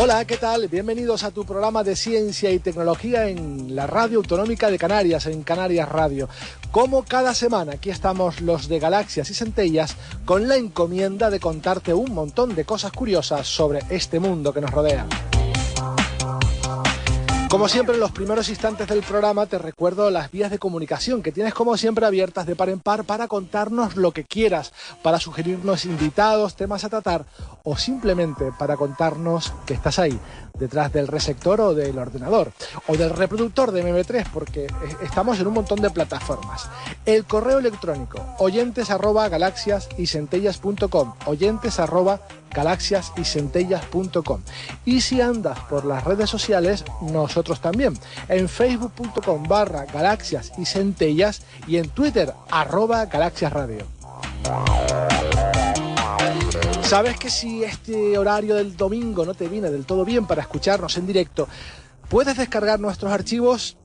Hola, ¿qué tal? Bienvenidos a tu programa de ciencia y tecnología en la Radio Autonómica de Canarias, en Canarias Radio. Como cada semana, aquí estamos los de Galaxias y Centellas con la encomienda de contarte un montón de cosas curiosas sobre este mundo que nos rodea. Como siempre, en los primeros instantes del programa te recuerdo las vías de comunicación que tienes como siempre abiertas de par en par para contarnos lo que quieras, para sugerirnos invitados, temas a tratar o simplemente para contarnos que estás ahí, detrás del receptor o del ordenador o del reproductor de MP3 porque estamos en un montón de plataformas. El correo electrónico oyentes arroba galaxias y centellas.com oyentes arroba galaxias y centellas.com y si andas por las redes sociales nosotros también. En facebook.com barra galaxias y centellas y en twitter arroba galaxias radio Sabes que si este horario del domingo no te viene del todo bien para escucharnos en directo, puedes descargar nuestros archivos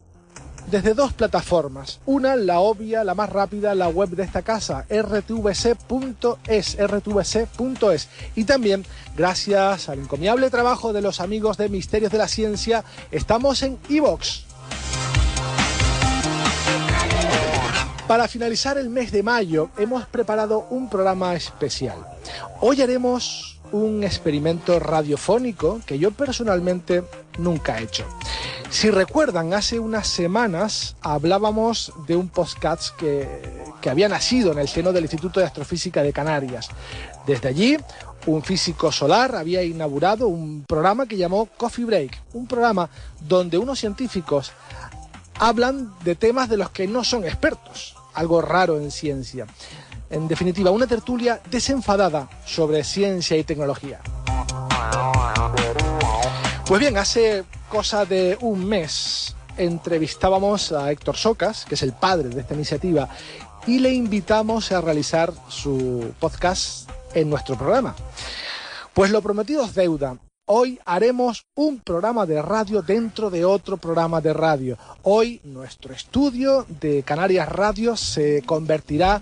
desde dos plataformas. Una, la obvia, la más rápida, la web de esta casa, rtvc.es, rtvc.es. Y también, gracias al encomiable trabajo de los amigos de Misterios de la Ciencia, estamos en iVox. Para finalizar el mes de mayo hemos preparado un programa especial. Hoy haremos un experimento radiofónico que yo personalmente nunca he hecho. Si recuerdan, hace unas semanas hablábamos de un podcast que, que había nacido en el seno del Instituto de Astrofísica de Canarias. Desde allí, un físico solar había inaugurado un programa que llamó Coffee Break, un programa donde unos científicos hablan de temas de los que no son expertos, algo raro en ciencia. En definitiva, una tertulia desenfadada sobre ciencia y tecnología. Pues bien, hace cosa de un mes entrevistábamos a Héctor Socas, que es el padre de esta iniciativa, y le invitamos a realizar su podcast en nuestro programa. Pues lo prometido es deuda. Hoy haremos un programa de radio dentro de otro programa de radio. Hoy nuestro estudio de Canarias Radio se convertirá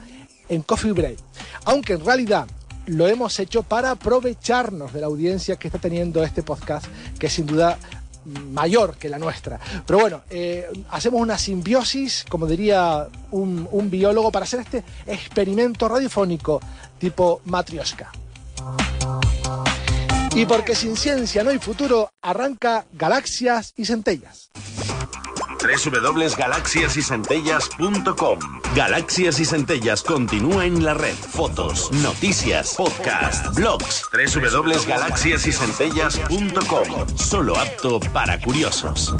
en Coffee Break. Aunque en realidad lo hemos hecho para aprovecharnos de la audiencia que está teniendo este podcast, que sin duda mayor que la nuestra. Pero bueno, eh, hacemos una simbiosis, como diría un biólogo, para hacer este experimento radiofónico tipo matrioska. Y porque sin ciencia no hay futuro, arranca Galaxias y Centellas. www.galaxiasycentellas.com Galaxias y Centellas continúa en la red. Fotos, noticias, podcast, blogs. www.galaxiasycentellas.com Solo apto para curiosos.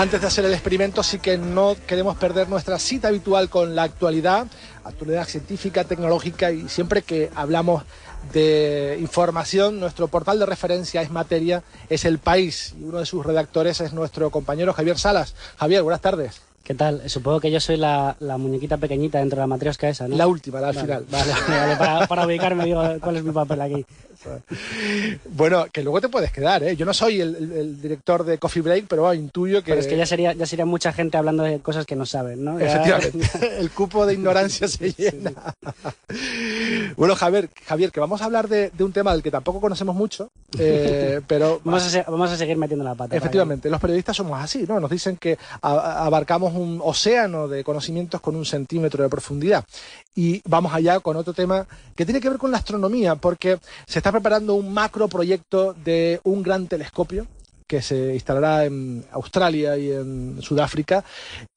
Antes de hacer el experimento, sí que no queremos perder nuestra cita habitual con la actualidad, actualidad científica, tecnológica y siempre que hablamos de información, nuestro portal de referencia es materia, es el país y uno de sus redactores es nuestro compañero Javier Salas. Javier, buenas tardes. ¿Qué tal? Supongo que yo soy la, la muñequita pequeñita dentro de la matriosca esa, ¿no? La última, la al Vale, final. Vale, vale, para, para ubicarme, digo, cuál es mi papel aquí. Bueno, que luego te puedes quedar, ¿eh? Yo no soy el, el- el director de Coffee Break, pero bueno, intuyo que... Pero es que ya sería, ya sería mucha gente hablando de cosas que no saben, ¿no? Efectivamente, el cupo de ignorancia se llena. Bueno, Javier, Javier, que vamos a hablar de, de un tema del que tampoco conocemos mucho, eh, pero Vamos a, vamos a seguir metiendo la pata. efectivamente, los periodistas somos así, ¿no? Nos dicen que abarcamos un océano de conocimientos con un centímetro de profundidad. Y vamos allá con otro tema que tiene que ver con la astronomía, porque se está preparando un macro proyecto de un gran telescopio que se instalará en Australia y en Sudáfrica,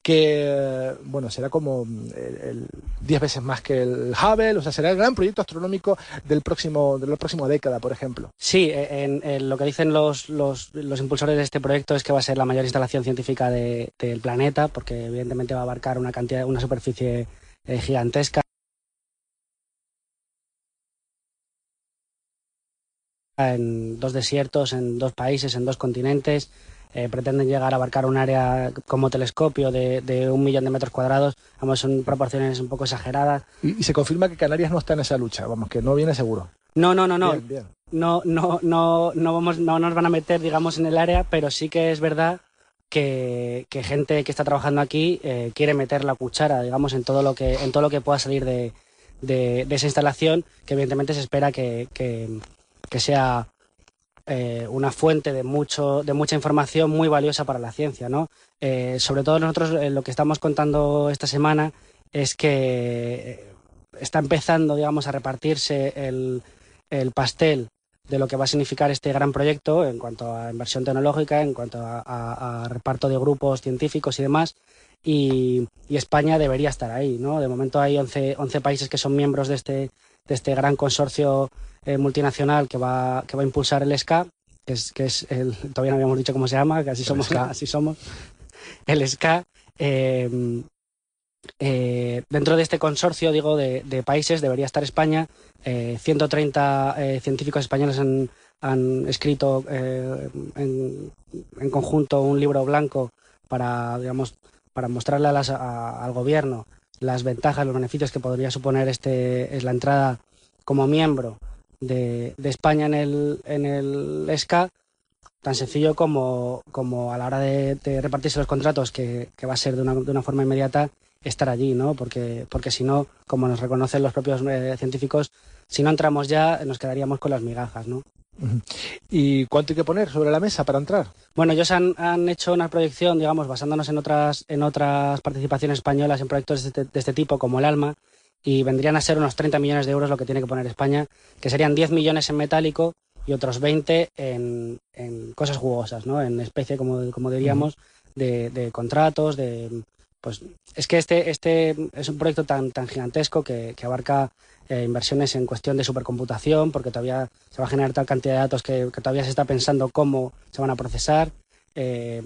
que bueno será como el, el 10 veces más que el Hubble, o sea, será el gran proyecto astronómico del próximo, de la próxima década, por ejemplo. Sí, eh, en, en lo que dicen los, los, los impulsores de este proyecto es que va a ser la mayor instalación científica de- del planeta, porque evidentemente va a abarcar una cantidad, una superficie eh, gigantesca. En dos desiertos, en dos países, en dos continentes. Eh, pretenden llegar a abarcar un área como telescopio de, de un millón de metros cuadrados. Vamos, son proporciones un poco exageradas. Y, y se confirma que Canarias no está en esa lucha, vamos, que no viene seguro. No, no, no, no. Bien, bien. no, no, no, no, vamos, no nos van a meter, digamos, en el área, pero sí que es verdad que, que gente que está trabajando aquí eh, quiere meter la cuchara, digamos, en todo lo que, en todo lo que pueda salir de, de, de esa instalación, que evidentemente se espera que, que, que sea eh, una fuente de mucho, de mucha información muy valiosa para la ciencia, ¿no? Eh, sobre todo nosotros eh, lo que estamos contando esta semana es que está empezando, digamos, a repartirse el, el pastel de lo que va a significar este gran proyecto en cuanto a inversión tecnológica, en cuanto a reparto de grupos científicos y demás. Y, y España debería estar ahí, ¿no? De momento hay 11, 11 países que son miembros de este, de este gran consorcio eh, multinacional que va, que va a impulsar el SCA, que es, que es el, todavía no habíamos dicho cómo se llama, que así somos, así somos. El SCA. eh, eh, dentro de este consorcio, digo, de, de países debería estar España. Eh, 130 eh, científicos españoles han, han escrito eh, en, en conjunto un libro blanco para, digamos, para mostrarle a las- a- al gobierno las ventajas, los beneficios que podría suponer este, es la entrada como miembro de, de España en el, en el ESCA, tan sencillo como, como a la hora de, de repartirse los contratos, que, que va a ser de una, de una forma inmediata, estar allí, ¿no? Porque, porque si no, como nos reconocen los propios eh, científicos, si no entramos ya, nos quedaríamos con las migajas, ¿no? ¿Y cuánto hay que poner sobre la mesa para entrar? Bueno, ellos han, han hecho una proyección, digamos, basándonos en otras, en otras participaciones españolas en proyectos de este, de este tipo, como el ALMA, y vendrían a ser unos 30 millones de euros lo que tiene que poner España, que serían 10 millones en metálico y otros 20 en, en cosas jugosas, ¿no? En especie, como, como diríamos, de, de contratos, de... Pues es que este, este es un proyecto tan, tan gigantesco que, que abarca eh, inversiones en cuestión de supercomputación, porque todavía se va a generar tal cantidad de datos que, que todavía se está pensando cómo se van a procesar. Eh,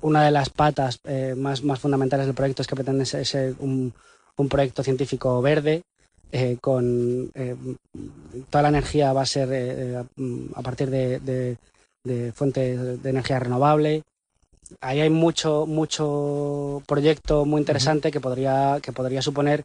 una de las patas eh, más, más fundamentales del proyecto es que pretende ser, ser un, un proyecto científico verde, eh, con eh, toda la energía va a ser eh, a partir de, de- de fuentes de energía renovable. Ahí hay mucho, mucho proyecto muy interesante que podría, que podría suponer,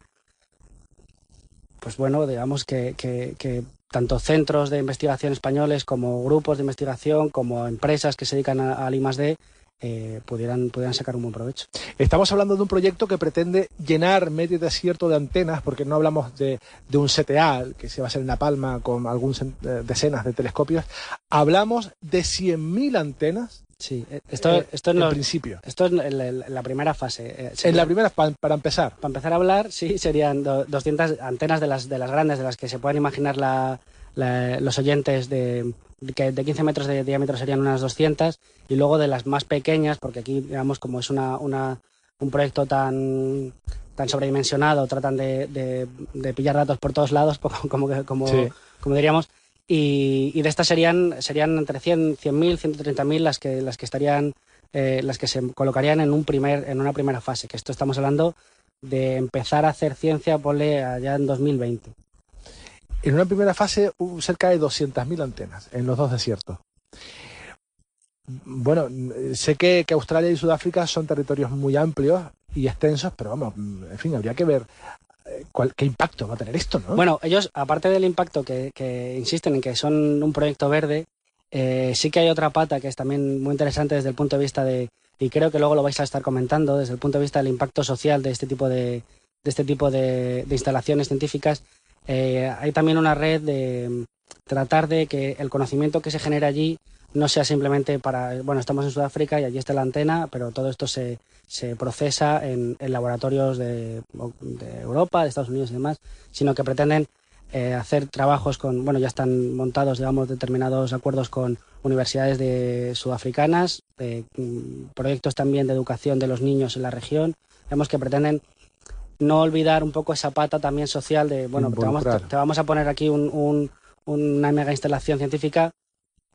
pues bueno, digamos que, que- que tanto centros de investigación españoles como grupos de investigación, como empresas que se dedican al I+D, eh, pudieran, pudieran sacar un buen provecho. Estamos hablando de un proyecto que pretende llenar medio desierto de antenas, porque no hablamos de, de un CTA, que se va a hacer en La Palma con algunas decenas de telescopios. Hablamos de 100.000 antenas Sí, eh, esto, eh, esto, en en los- principio. esto es en la, en la primera fase. eh, En sería- la primera, pa- para empezar. Para empezar a hablar, sí, serían do- 200 antenas de las, de las grandes, de las que se pueden imaginar la- la- los oyentes de, que de 15 metros de diámetro serían unas 200, y luego de las más pequeñas, porque aquí, digamos, como es una, una- un proyecto tan tan sobredimensionado, tratan de, de- de pillar datos por todos lados, como, como, como, Sí. como diríamos, y, y de estas serían, serían entre 100, 100.000, 130.000 las que, las que estarían, eh, las que se colocarían en, un primer, en una primera fase, que esto estamos hablando de empezar a hacer ciencia, ponle allá en 2020. En una primera fase, cerca de 200.000 antenas en los dos desiertos. Bueno, mm, sé que, Australia y Sudáfrica son territorios muy amplios y extensos, pero vamos, en fin, habría que ver eh, cuál- qué impacto va a tener esto, ¿no? Bueno, ellos, aparte del impacto que, insisten en que son un proyecto verde, eh, sí que hay otra pata que es también muy interesante desde el punto de vista de, y creo que luego lo vais a estar comentando, desde el punto de vista del impacto social de este tipo de, este tipo de instalaciones científicas, Eh, hay también una red de mm, tratar de que el conocimiento que se genera allí no sea simplemente para, bueno, estamos en Sudáfrica y allí está la antena, pero todo esto se, se procesa en, laboratorios de, Europa, de Estados Unidos y demás, sino que pretenden eh, hacer trabajos con, bueno, ya están montados, digamos, determinados acuerdos con universidades de sudafricanas, eh, proyectos también de educación de los niños en la región, digamos que pretenden no olvidar un poco esa pata también social de, bueno, te vamos, te, te vamos, a poner aquí un, un, una mega instalación científica,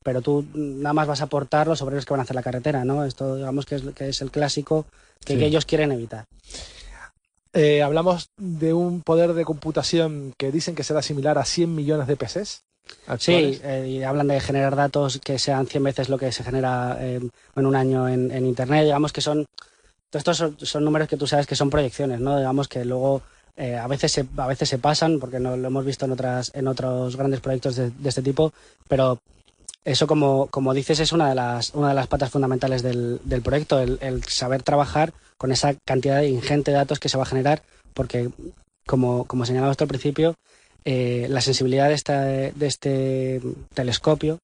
pero tú nada más vas a aportar los obreros que van a hacer la carretera, ¿no? Esto digamos que es, que es el clásico que, sí. que ellos quieren evitar. Eh, hablamos de un poder de computación que dicen que será similar a 100 millones de PCs. Actuales. Sí, eh, y hablan de generar datos que sean 100 veces lo que se genera eh, en un año en, en, Internet. Digamos que son. Estos son, números que tú sabes que son proyecciones, ¿no? Digamos que luego eh, a, veces se, a veces se pasan, porque no lo hemos visto en, otras, en otros grandes proyectos de, este tipo, pero eso, como, como dices, es una de las, una de las patas fundamentales del, del proyecto, el, saber trabajar con esa cantidad de ingente de datos que se va a generar, porque, como, como señalaba hasta al principio, eh, la sensibilidad de, esta, de este telescopio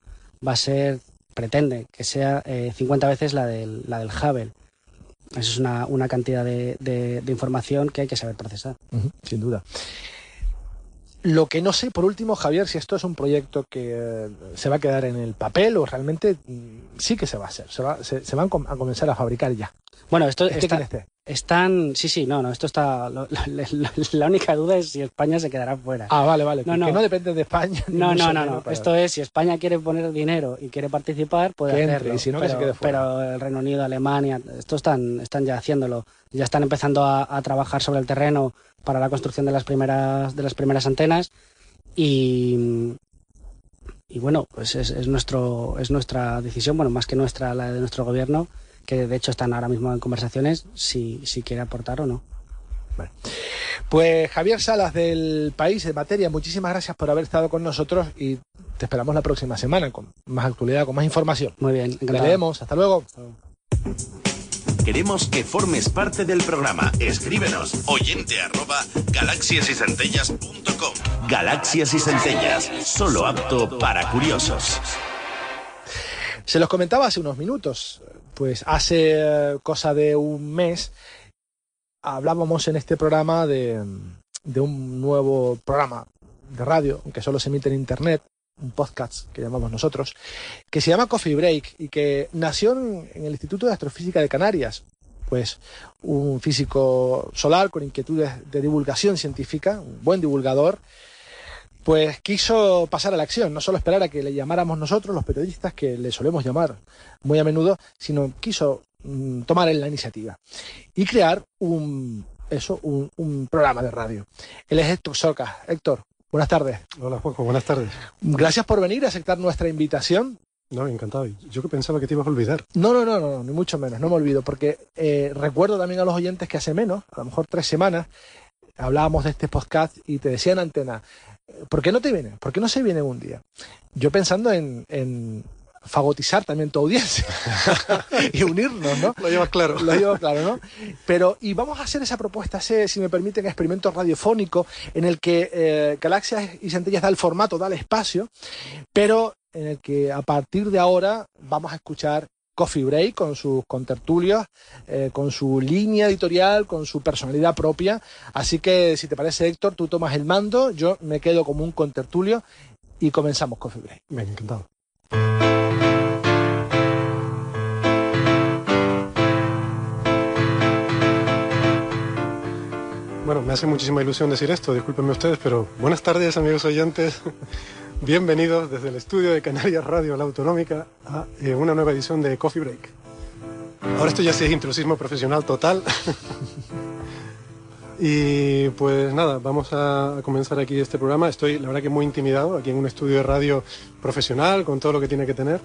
va a ser, pretende que sea eh, 50 veces la del, la del Hubble. Eso es una, una cantidad de, de, de, información que hay que saber procesar. Sin duda. Lo que no sé, por último, Javier, si esto es un proyecto que eh, se va a quedar en el papel o realmente mm, sí que se va a hacer, se, va, se, se van a comenzar a fabricar ya. Bueno, esto está, están, sí, sí, no, no, esto está, lo, la, la, la, única duda es si España se quedará fuera. Ah, vale, vale, no, no. que no depende de España. No, no, no, no, esto es, si España quiere poner dinero y quiere participar, puede que hacerlo. Entre, y si no, pero, que se quede fuera. pero el Reino Unido, Alemania, esto están, están ya haciéndolo, ya están empezando a, a trabajar sobre el terreno para la construcción de las primeras, de las primeras antenas y, y bueno, pues es, es, nuestro, es nuestra decisión, bueno, más que nuestra, la de nuestro gobierno, que de hecho están ahora mismo en conversaciones, si, si quiere aportar o no. Bueno. Pues Javier Salas del País de Materia, muchísimas gracias por haber estado con nosotros y te esperamos la próxima semana con más actualidad, con más información. Muy bien, encantado. Te leemos, hasta luego. Hasta luego. Queremos que formes parte del programa. Escríbenos oyente arroba galaxiasycentellas.com. Galaxias y Centellas, solo apto para curiosos. Se los comentaba hace unos minutos, pues hace cosa de un mes hablábamos en este programa de, un nuevo programa de radio, que solo se emite en internet, un podcast que llamamos nosotros, que se llama Coffee Break y que nació en, en el Instituto de Astrofísica de Canarias. Pues un físico solar con inquietudes de divulgación científica, un buen divulgador, pues quiso pasar a la acción, no solo esperar a que le llamáramos nosotros, los periodistas, que le solemos llamar muy a menudo, sino quiso mm, tomar en la iniciativa y crear un, eso, un, un programa de radio. Él es Héctor Socas. Héctor, Buenas tardes. Hola Juanjo, buenas tardes. Gracias por venir a aceptar nuestra invitación. No, encantado. Yo que pensaba que te ibas a olvidar. No, no, no, no, ni mucho menos, no me olvido, porque eh, recuerdo también a los oyentes que hace menos, a lo mejor tres semanas, hablábamos de este podcast y te decían antena, ¿por qué no te viene? ¿Por qué no se viene un día? Yo pensando en, en fagotizar también tu audiencia y unirnos, ¿no? Lo llevas claro. Lo llevo claro, ¿no? Pero, y vamos a hacer esa propuesta, ese, si me permiten, experimento radiofónico en el que eh, Galaxias y Centellas da el formato, da el espacio, pero en el que a partir de ahora vamos a escuchar Coffee Break con sus contertulios, eh, con su línea editorial, con su personalidad propia. Así que, si te parece, Héctor, tú tomas el mando, yo me quedo como un contertulio y comenzamos Coffee Break. Bien, encantado. Bueno, me hace muchísima ilusión decir esto, discúlpenme ustedes, pero buenas tardes amigos oyentes, bienvenidos desde el estudio de Canarias Radio, la autonómica, a eh, una nueva edición de Coffee Break. Ahora esto ya sí es intrusismo profesional total. y pues nada, vamos a comenzar aquí este programa. Estoy, la verdad que muy intimidado, aquí en un estudio de radio profesional, con todo lo que tiene que tener.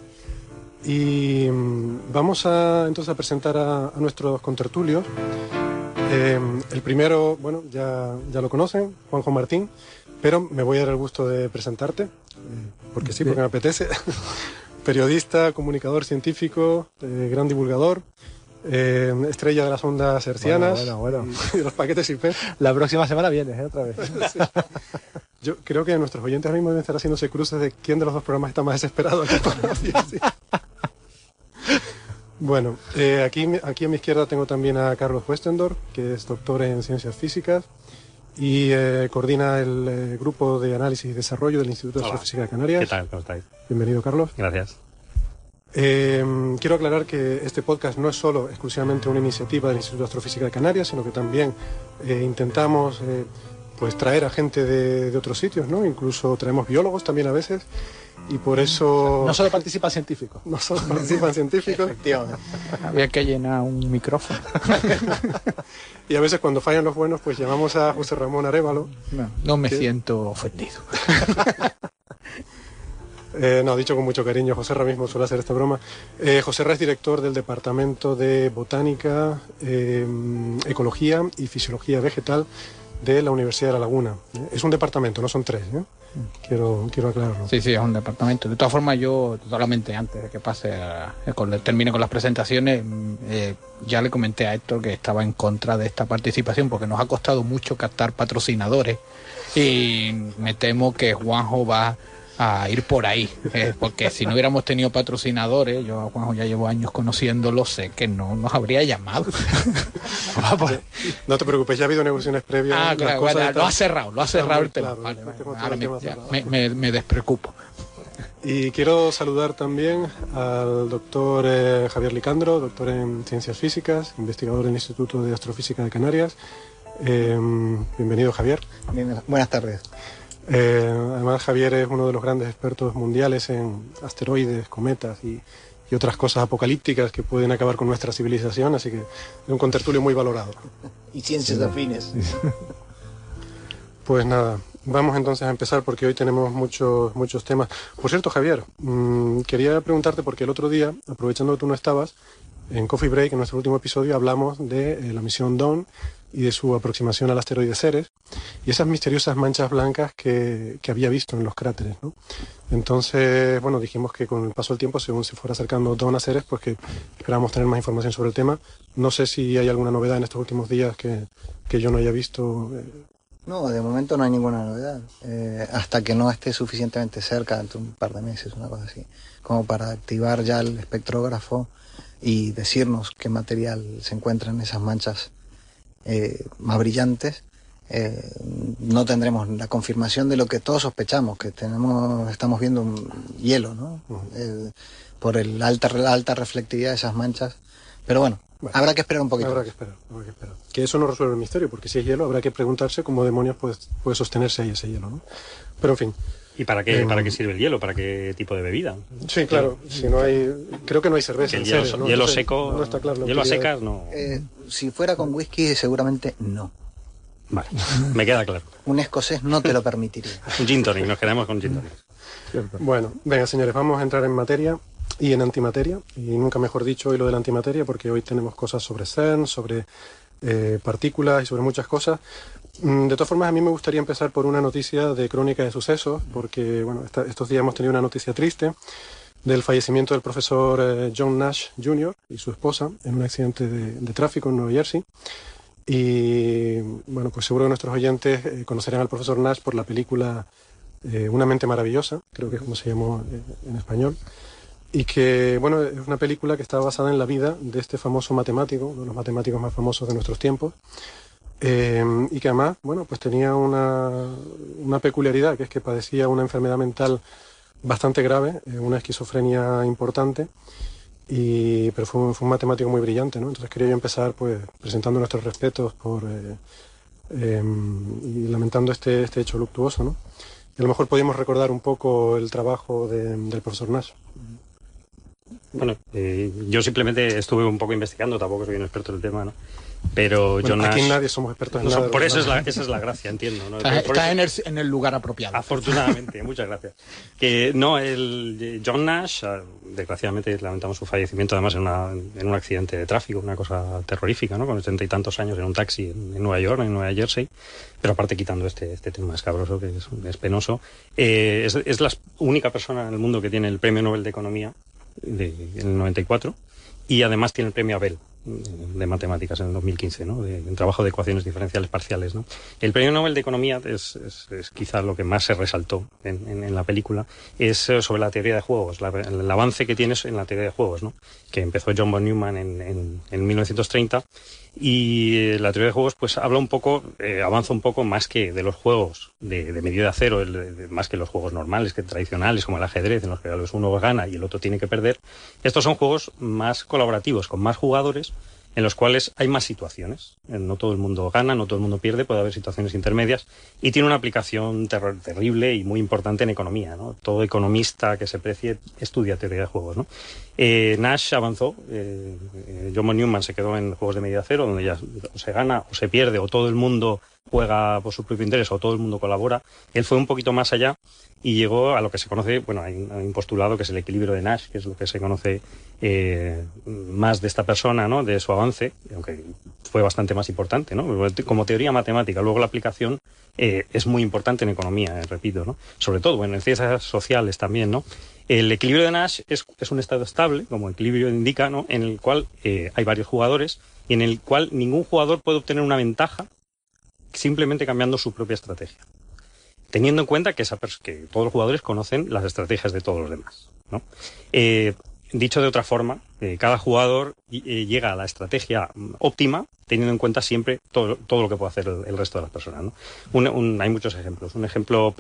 Y mm, vamos a entonces a presentar a, a nuestros contertulios. Eh, el primero, bueno, ya, ya lo conocen, Juanjo Martín, pero me voy a dar el gusto de presentarte, eh, porque sí, porque me apetece. Periodista, comunicador científico, eh, gran divulgador, eh, estrella de las ondas hercianas Bueno, bueno, bueno. y de los paquetes IP. La próxima semana vienes, ¿eh? Otra vez. Yo creo que nuestros oyentes ahora mismo deben estar haciéndose cruces de quién de los dos programas está más desesperado aquí ciencia. Bueno, eh, aquí, aquí a mi izquierda tengo también a Carlos Westendorf, que es doctor en ciencias físicas y eh, coordina el eh, grupo de análisis y desarrollo del Instituto de Hola. Astrofísica de Canarias. ¿Qué tal? ¿Cómo estáis? Bienvenido, Carlos. Gracias. Eh, quiero aclarar que este podcast no es solo exclusivamente una iniciativa del Instituto de Astrofísica de Canarias, sino que también eh, intentamos eh, pues traer a gente de, de otros sitios, ¿no? Incluso traemos biólogos también a veces, y por eso No solo participa científico. no solo participan científicos, Había que llenar un micrófono. y a veces cuando fallan los buenos, pues llamamos a José Ramón Arevalo. No, no me siento ofendido. Eh, no, dicho con mucho cariño, José Ra mismo suele hacer esta broma. Eh, José Ra es director del Departamento de Botánica, eh, Ecología y Fisiología Vegetal de la Universidad de La Laguna. Eh, Es un departamento, no son tres. ¿Eh? Quiero, quiero aclararlo. Sí, sí, es un departamento. De todas formas, yo solamente antes de que pase, a- con- termine con las presentaciones, mm, eh, ya le comenté a Héctor que estaba en contra de esta participación porque nos ha costado mucho captar patrocinadores y me temo que Juanjo va a ir por ahí, eh, porque si no hubiéramos tenido patrocinadores, yo a Juanjo ya llevo años conociéndolo, sé que no nos habría llamado. No te preocupes, ya ha habido negociaciones previas. Ah, claro, cosas bueno, lo ha cerrado, lo ha cerrado el tema. me, despreocupo. Y quiero saludar también al doctor eh, Javier Licandro, doctor en Ciencias Físicas, investigador del Instituto de Astrofísica de Canarias. Eh, bienvenido, Javier. Bien, buenas tardes. Eh, además, Javier es uno de los grandes expertos mundiales en asteroides, cometas y, y otras cosas apocalípticas que pueden acabar con nuestra civilización, así que es un contertulio muy valorado. Y ciencias afines. Pues nada, vamos entonces a empezar porque hoy tenemos muchos, muchos temas. Por cierto, Javier, mm, quería preguntarte porque el otro día, aprovechando que tú no estabas, en Coffee Break, en nuestro último episodio, hablamos de eh, la misión Dawn y de su aproximación al asteroide Ceres y esas misteriosas manchas blancas que, que había visto en los cráteres. ¿no? Entonces, bueno, dijimos que con el paso del tiempo, según se fuera acercando Dawn a Ceres, pues que esperábamos tener más información sobre el tema. No sé si hay alguna novedad en estos últimos días que, que yo no haya visto. eh, No, de momento no hay ninguna novedad. Eh, hasta que no esté suficientemente cerca, dentro de un par de meses, una cosa así, como para activar ya el espectrógrafo y decirnos qué material se encuentra en esas manchas eh, más brillantes, eh, no tendremos la confirmación de lo que todos sospechamos, que tenemos, estamos viendo un hielo, ¿no? Eh, por el alta, la alta reflectividad de esas manchas. Pero bueno, Bueno, habrá que esperar un poquito. Habrá que esperar, habrá que esperar. Que eso no resuelve el misterio, porque si es hielo, habrá que preguntarse cómo demonios puede, puede sostenerse ahí ese hielo, ¿no? Pero en fin. ¿Y para qué, Eh, para qué sirve el hielo? ¿Para qué tipo de bebida? Sí, claro. Si no hay, creo que no hay cerveza. En hielo, serio, ¿no? hielo seco, No está claro. la hielo a secas, no. Eh, si fuera con whisky, seguramente no. Vale, me queda claro. Un escocés no te lo permitiría. Un gin tonic, nos quedamos con gin tonic. Bueno, venga, señores, vamos a entrar en materia y en antimateria. Y nunca mejor dicho hoy lo de la antimateria, porque hoy tenemos cosas sobre CERN, sobre eh, partículas y sobre muchas cosas. Mm, De todas formas, a mí me gustaría empezar por una noticia de crónica de sucesos, porque bueno, esta- estos días hemos tenido una noticia triste del fallecimiento del profesor eh, John Nash Jr. y su esposa en un accidente de, tráfico en Nueva Jersey. Y bueno, pues seguro que nuestros oyentes eh, conocerán al profesor Nash por la película eh, Una mente maravillosa, creo que es como se llamó en español. Y que, bueno, es una película que está basada en la vida de este famoso matemático, uno de los matemáticos más famosos de nuestros tiempos. Eh, y que además, bueno, pues tenía una, una peculiaridad, que es que padecía una enfermedad mental bastante grave, eh, una esquizofrenia importante, y, pero fue un, matemático muy brillante, ¿no? Entonces quería yo empezar pues presentando nuestros respetos por, eh, eh, y lamentando este, este hecho luctuoso, ¿no? Y a lo mejor podíamos recordar un poco el trabajo de- del profesor Nash. Bueno, eh, yo simplemente estuve un poco investigando, tampoco soy un experto en el tema, ¿no? Pero Bueno, John aquí Nash- nadie somos expertos en no, nada. de por eso es la, esa es la gracia, entiendo. ¿no? Estás, eso- en, el, en el lugar apropiado. Afortunadamente, muchas gracias. Que no, el John Nash, ah, desgraciadamente lamentamos su fallecimiento además en, una- en un accidente de tráfico, una cosa terrorífica, ¿no? Con setenta y tantos años en un taxi en, en Nueva York, en Nueva Jersey. Pero aparte quitando este, este tema escabroso, que es, es penoso, eh, es, es la única persona en el mundo que tiene el premio Nobel de Economía de, en el 94 y además tiene el premio Abel de matemáticas en el 2015, ¿no? de, un trabajo de ecuaciones diferenciales parciales. ¿no? El premio Nobel de Economía es, es, es quizás lo que más se resaltó en, en, en, la película, es eh, sobre la teoría de juegos, la, el avance que tienes en la teoría de juegos, ¿no? que empezó John von Neumann en, en 1930 y eh, la teoría de juegos pues habla un poco, eh, avanza un poco más que de los juegos de, de medida cero, el, de, más que los juegos normales, que tradicionales, como el ajedrez, en los que uno gana y el otro tiene que perder. Estos son juegos más colaborativos, con más jugadores, en los cuales hay más situaciones. Eh, no todo el mundo gana, no todo el mundo pierde, puede haber situaciones intermedias y tiene una aplicación ter terrible y muy importante en economía. ¿no? Todo economista que se precie estudia teoría de juegos. ¿no? Eh, Nash avanzó, eh, John von Newman se quedó en juegos de medida cero, donde ya se gana o se pierde o todo el mundo juega por su propio interés o todo el mundo colabora. Él fue un poquito más allá y llegó a lo que se conoce, bueno, hay un, postulado que es el equilibrio de Nash, que es lo que se conoce eh, más de esta persona, ¿no? De su avance, aunque fue bastante más importante, ¿no? Como teoría matemática. Luego la aplicación eh, es muy importante en economía, eh, repito, ¿no? Sobre todo, bueno, en ciencias sociales también, ¿no? El equilibrio de Nash es, es un estado estable, como el equilibrio indica, ¿no? En el cual eh, hay varios jugadores y en el cual ningún jugador puede obtener una ventaja simplemente cambiando su propia estrategia. Teniendo en cuenta que, esa que todos los jugadores conocen las estrategias de todos los demás. Eh, dicho de otra forma, eh, cada jugador eh, llega a la estrategia óptima teniendo en cuenta siempre todo, lo que puede hacer el, resto de las personas. Un, hay muchos ejemplos. Un ejemplo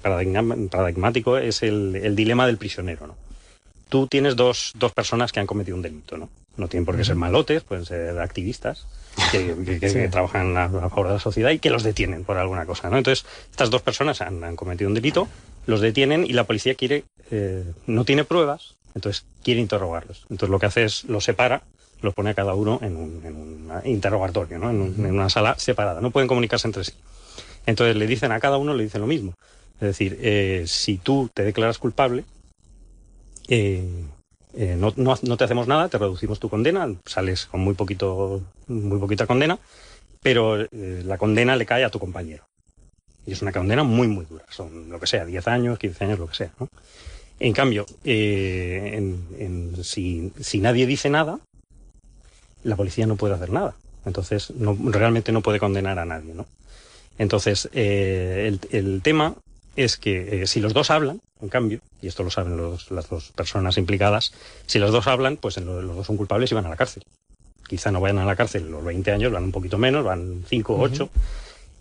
paradigmático es el, dilema del prisionero. Tú tienes dos, dos personas que han cometido un delito. ¿no? No tienen por qué ser malotes, pueden ser activistas que, que, que, sí. que trabajan a, a, favor de la sociedad y que los detienen por alguna cosa. ¿no? Entonces, estas dos personas han, han cometido un delito, los detienen y la policía quiere, eh, no tiene pruebas, entonces quiere interrogarlos. Entonces lo que hace es los separa, los pone a cada uno en un, en un interrogatorio, ¿no? en, un, en, una sala separada. No pueden comunicarse entre sí. Entonces le dicen a cada uno, le dicen lo mismo. Es decir, eh, si tú te declaras culpable, eh, eh, no, no, no, te hacemos nada, te reducimos tu condena, sales con muy poquito, muy poquita condena, pero eh, la condena le cae a tu compañero. Y es una condena muy, muy dura. Son lo que sea, 10 años, 15 años, lo que sea. ¿no? En cambio, eh, en, en, si, si, nadie dice nada, la policía no puede hacer nada. Entonces, no, realmente no puede condenar a nadie. ¿no? Entonces, eh, el, el, tema es que eh, si los dos hablan, en cambio, y esto lo saben los, las dos personas implicadas, si los dos hablan, pues los, los dos son culpables y van a la cárcel. Quizá no vayan a la cárcel los 20 años, van un poquito menos, van 5 o 8. Uh -huh.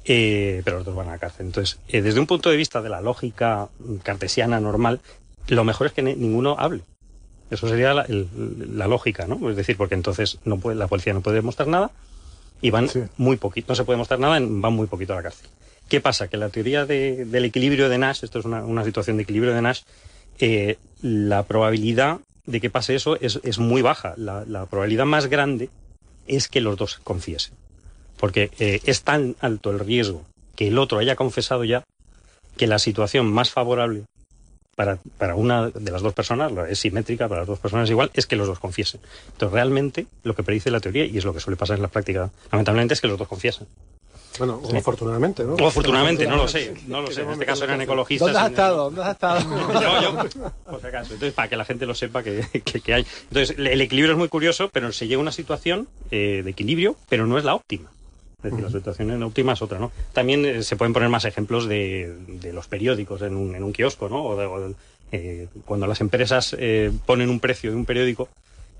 Eh, pero los dos van a la cárcel. Entonces, eh, desde un punto de vista de la lógica cartesiana normal, lo mejor es que ninguno hable. Eso sería la, el, la, lógica, ¿no? Es decir, porque entonces no puede, la policía no puede demostrar nada y van sí. muy poquito, no se puede mostrar nada, van muy poquito a la cárcel. ¿Qué pasa? Que la teoría de, del equilibrio de Nash, esto es una, situación de equilibrio de Nash, eh, la probabilidad de que pase eso es, muy baja. La, probabilidad más grande es que los dos confiesen. Porque eh, es tan alto el riesgo que el otro haya confesado ya que la situación más favorable para, una de las dos personas, es simétrica para las dos personas igual, es que los dos confiesen. Entonces, realmente, lo que predice la teoría, y es lo que suele pasar en la práctica, lamentablemente, es que los dos confiesen. Bueno, o sí. afortunadamente, ¿no? O afortunadamente, no lo sé, no lo sé. En este caso eran ecologistas. ¿Dónde has estado? ¿Dónde has estado? yo, yo, por si acaso. Entonces, para que la gente lo sepa que, que, que hay. Entonces, el equilibrio es muy curioso, pero se llega a una situación eh, de equilibrio, pero no es la óptima. Es decir, la situación óptima es otra, ¿no? También eh, se pueden poner más ejemplos de, de los periódicos en un, en un, kiosco, ¿no? O, de, o de, eh, cuando las empresas eh, ponen un precio de un periódico,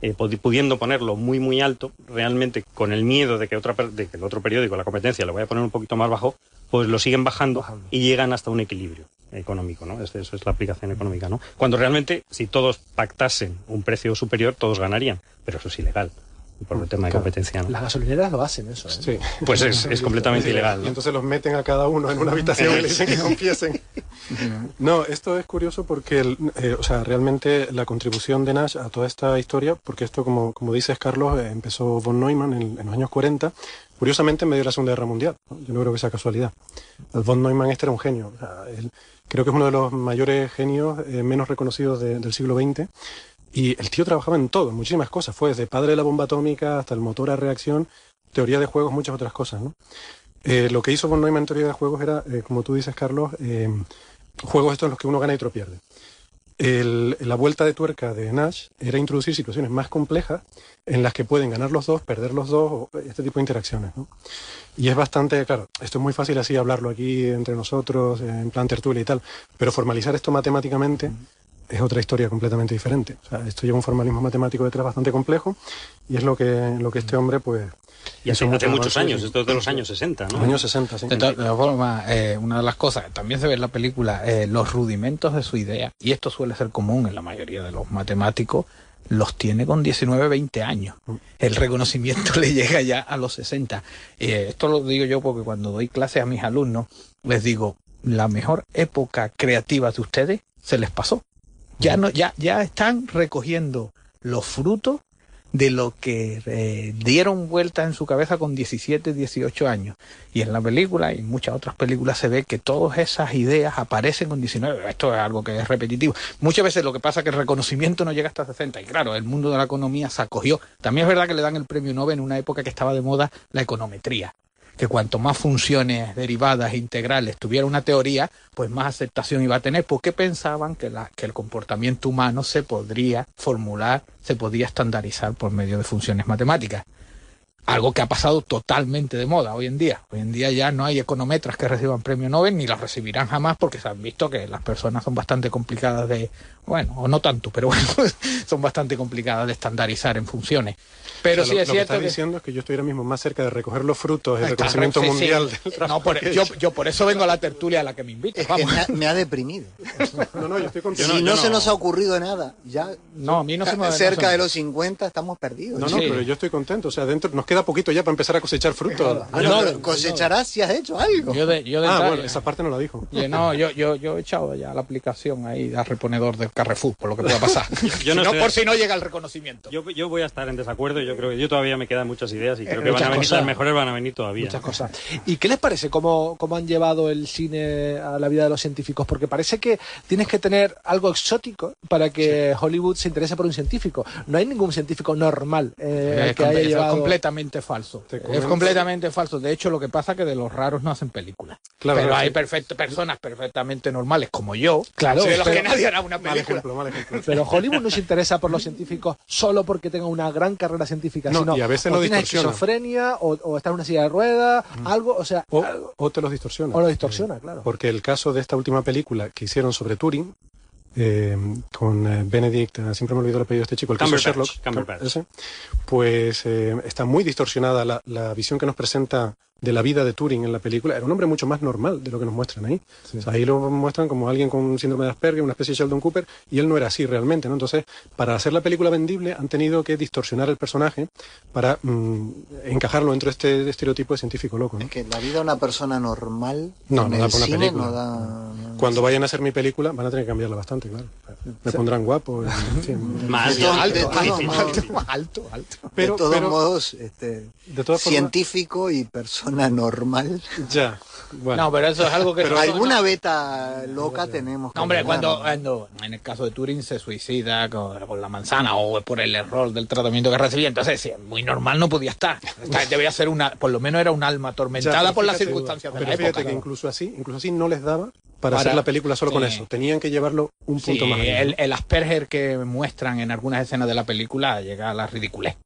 eh, pudiendo ponerlo muy muy alto, realmente con el miedo de que, otra, de que el otro periódico, la competencia, lo vaya a poner un poquito más bajo, pues lo siguen bajando, bajando. y llegan hasta un equilibrio económico, ¿no? Eso es la aplicación económica, ¿no? Cuando realmente, si todos pactasen un precio superior, todos ganarían, pero eso es ilegal por el tema de competencia. ¿no? Las gasolineras lo hacen eso. ¿eh? Sí. Pues es, es completamente ilegal. ¿no? Y entonces los meten a cada uno en una habitación y le dicen que confiesen. No, esto es curioso porque, el, eh, o sea, realmente la contribución de Nash a toda esta historia, porque esto, como, como dices, Carlos, eh, empezó von Neumann en, en, los años 40, curiosamente en medio de la Segunda Guerra Mundial. ¿no? Yo no creo que sea casualidad. El von Neumann este era un genio. O sea, él, creo que es uno de los mayores genios eh, menos reconocidos de, del siglo XX y el tío trabajaba en todo, en muchísimas cosas. Fue desde padre de la bomba atómica hasta el motor a reacción, teoría de juegos, muchas otras cosas. ¿no? Eh, lo que hizo von Neumann en teoría de juegos era, eh, como tú dices, Carlos, eh, juegos estos en los que uno gana y otro pierde. la vuelta de tuerca de Nash era introducir situaciones más complejas en las que pueden ganar los dos, perder los dos, este tipo de interacciones. Y es bastante, claro, esto es muy fácil así hablarlo aquí entre nosotros, en plan tertulia y tal, pero formalizar esto matemáticamente es otra historia completamente diferente. O sea, esto lleva un formalismo matemático detrás bastante complejo y es lo que, lo que este hombre, pues... Y hace, muchos años, esto es de los años 60, ¿no? Años 60, sí. De to- de todas formas, eh, una de las cosas, también se ve en la película, eh, los rudimentos de su idea, y esto suele ser común en la mayoría de los matemáticos, los tiene con 19, 20 años. El reconocimiento le llega ya a los 60. Eh, esto lo digo yo porque cuando doy clases a mis alumnos, les digo, la mejor época creativa de ustedes se les pasó. Ya, no, ya, ya están recogiendo los frutos de lo que eh, dieron vuelta en su cabeza con 17, 18 años. Y en la película y en muchas otras películas se ve que todas esas ideas aparecen con 19. Esto es algo que es repetitivo. Muchas veces lo que pasa es que el reconocimiento no llega hasta 60. Y claro, el mundo de la economía se acogió. También es verdad que le dan el premio Nobel en una época que estaba de moda la econometría que cuanto más funciones derivadas e integrales tuviera una teoría, pues más aceptación iba a tener, porque pensaban que, que el comportamiento humano se podría formular, se podía estandarizar por medio de funciones matemáticas. Algo que ha pasado totalmente de moda hoy en día. Hoy en día ya no hay econometras que reciban premio Nobel ni los recibirán jamás porque se han visto que las personas son bastante complicadas de, bueno, o no tanto, pero bueno, son bastante complicadas de estandarizar en funciones. Pero O sea, sí lo, es lo que cierto estás que... diciendo es que yo estoy ahora mismo más cerca de recoger los frutos del reconocimiento sí, sí. mundial del No, por- yo, yo por eso vengo a la tertulia a la que me invitas. Es que Vamos. me ha, me ha deprimido. No, no, yo estoy contigo. si yo no, no- se nos ha ocurrido nada, ya No, a mí no se me no cerca se- de los 50 estamos perdidos. No, no, Sí. pero yo estoy contento. O sea, dentro nos queda poquito ya para empezar a cosechar frutos. No, cosecharás si has hecho algo. Yo de, yo de Ah, entrada- bueno, esa parte no la dijo. Yo, no, yo, yo, yo he echado ya la aplicación ahí al reponedor del Carrefour, por lo que pueda pasar. yo no no, por si no llega el reconocimiento. Yo, yo voy a estar en desacuerdo y yo creo que yo todavía me quedan muchas ideas y creo que muchas van a venir, cosas. las mejores van a venir todavía. Muchas cosas. ¿Y qué les parece cómo, cómo han llevado el cine a la vida de los científicos? Porque parece que tienes que tener algo exótico para que Hollywood se interese por un científico. No hay ningún científico normal eh, es, que haya es llevado... completamente falso. Es completamente falso. De hecho, lo que pasa es que de los raros no hacen películas. Claro, pero hay sí. perfecto- personas perfectamente normales como yo, Claro, de los pero- que nadie hará una Mal película. ejemplo, mal ejemplo. Pero Hollywood no se interesa por los científicos solo porque tengan una gran carrera científica, No, sino y a veces o lo tienes esquizofrenia o, o está en una silla de ruedas, algo, o sea, O, algo- o te los distorsiona. o lo distorsiona, claro. Porque el caso de esta última película que hicieron sobre Turing, eh, con eh, Benedict, eh, siempre me olvido el apellido de este chico, el Cumberbatch, Sherlock, ese, pues eh, está muy distorsionada la, la visión que nos presenta de la vida de Turing en la película. Era un hombre mucho más normal de lo que nos muestran ahí. O sea, ahí lo muestran como alguien con síndrome de Asperger, una especie de Sheldon Cooper, y él no era así realmente, ¿no? Entonces, para hacer la película vendible han tenido que distorsionar el personaje para mm, encajarlo dentro de este estereotipo de científico loco, ¿no? Es que la vida de una persona normal No, en no da una cine película. no da... no- Cuando vayan a hacer mi película van a tener que cambiarla bastante, claro. Me pondrán guapo. en fin. Más alto, alto, alto. alto, alto. Pero, de todos pero- modos, este, de todas formas, científico y persona normal. ya. Bueno, No, pero eso es algo que... Pero Alguna beta loca tenemos. que No, hombre, cuando, ¿no? cuando en el caso de Turing se suicida con, con la manzana o por el error del tratamiento que recibía, entonces sí, muy normal no podía estar. Esta- Debía ser una, por lo menos era un alma atormentada por las fíjate- circunstancias de pero la fíjate época. que incluso así, incluso así no les daba para, Para- hacer la película solo con eso. Tenían que llevarlo un Sí, punto más allá. el, el Asperger que muestran en algunas escenas de la película llega a la ridiculez.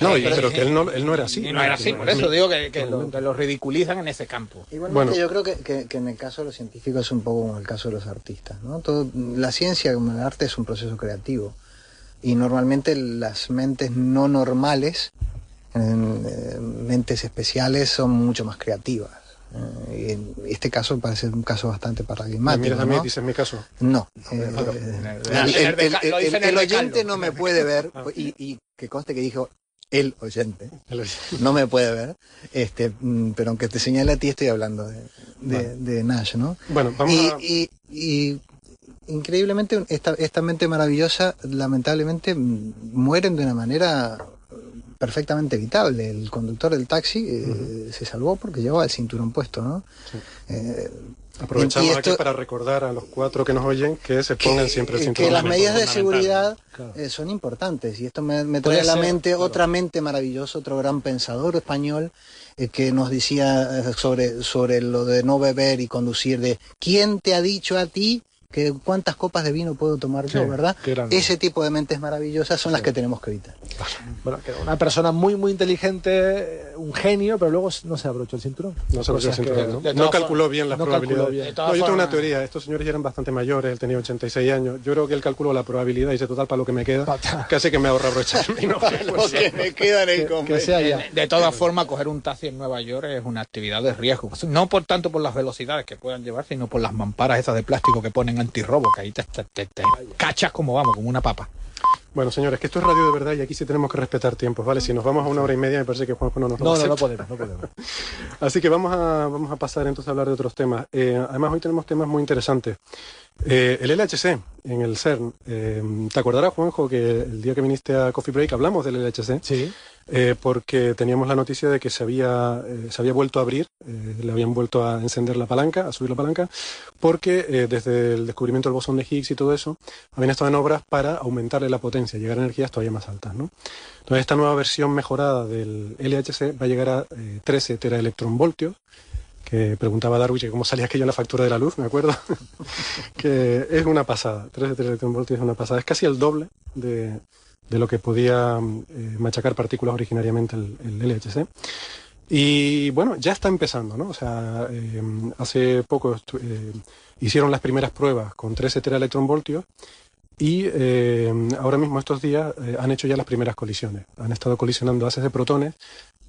No, y- pero que él no, él no era así. Y no era así, por eso digo que, que lo, que lo ridiculizan en ese campo. Igualmente Bueno. yo creo que, que- que en el caso de los científicos es un poco como el caso de los artistas. ¿no? Todo, la ciencia como el arte es un proceso creativo y normalmente las mentes no normales, en- mentes especiales, son mucho más creativas. Eh, en este caso parece un caso bastante Me paradigmático. miras a mí dices mi caso. No, eh, eh, el, oyente no me puede ver y, y que conste que dijo el oyente El- no me puede ver, este, mm, pero aunque te señale a ti estoy hablando de, de- de Nash, ¿no? Bueno, vamos y, a... y- y increíblemente esta, esta mente maravillosa lamentablemente mm, mueren de una manera perfectamente evitable. El conductor del taxi eh, se salvó porque llevaba el cinturón puesto, ¿no? Eh, Aprovechamos y aquí esto- para recordar a los cuatro que nos oyen que se pongan siempre el cinturón. que las medidas de seguridad Claro. eh, son importantes y esto me, trae a la ser, mente claro. otra mente maravillosa, otro gran pensador español eh, que nos decía sobre, sobre lo de no beber y conducir, de ¿quién te ha dicho a ti que cuántas copas de vino puedo tomar yo, Sí, ¿verdad? Ese tipo de mentes maravillosas son las que tenemos que evitar. Bueno, que una persona muy, muy inteligente, un genio, pero luego no se abrochó el cinturón. No se Cosas el que- cinturón, ¿no? de No todas calculó bien las no probabilidades. bien. De No, yo tengo una teoría. Estos señores ya eran bastante mayores. Él tenía 86 años. Yo creo que él calculó la probabilidad y dice, total, para lo que me queda, Pata. casi que me ahorra abrocharme. y no, pues, que me queda en el Que, que sea ya. De todas formas, coger un taxi en Nueva York es una actividad de riesgo. No por tanto por las velocidades que puedan llevar, sino por las mamparas esas de plástico que ponen antirrobo, que ahí te, te- te- te cachas como vamos, como una papa. Bueno, señores, que esto es radio de verdad y aquí sí tenemos que respetar tiempos, ¿vale? Si nos vamos a una hora y media, me parece que Juanjo no nos lo No, va a no, no podemos, no podemos. Así que vamos a, vamos a pasar entonces a hablar de otros temas. Eh, además, hoy tenemos temas muy interesantes. Eh, el LHC en el CERN. eh, ¿Te acordarás, Juanjo, que el día que viniste a Coffee Break hablamos del LHC? Sí. Eh, porque teníamos la noticia de que se había, eh, se había vuelto a abrir, eh, le habían vuelto a encender la palanca, a subir la palanca, porque eh, desde el descubrimiento del bosón de Higgs y todo eso, habían estado en obras para aumentarle la potencia, llegar a energías todavía más altas. ¿no? Entonces, esta nueva versión mejorada del LHC va a llegar a eh, 13 teraelectronvoltios, que preguntaba Darwin que cómo salía aquello en la factura de la luz, me acuerdo, que es una pasada, 13 teraelectronvoltios es una pasada, es casi el doble de, de lo que podía eh, machacar partículas originariamente el, LHC. Y bueno, ya está empezando, ¿no? O sea, eh, hace poco eh, hicieron las primeras pruebas con 13 teraelectronvoltios y ahora mismo estos días han hecho ya las primeras colisiones. Han estado colisionando haces de protones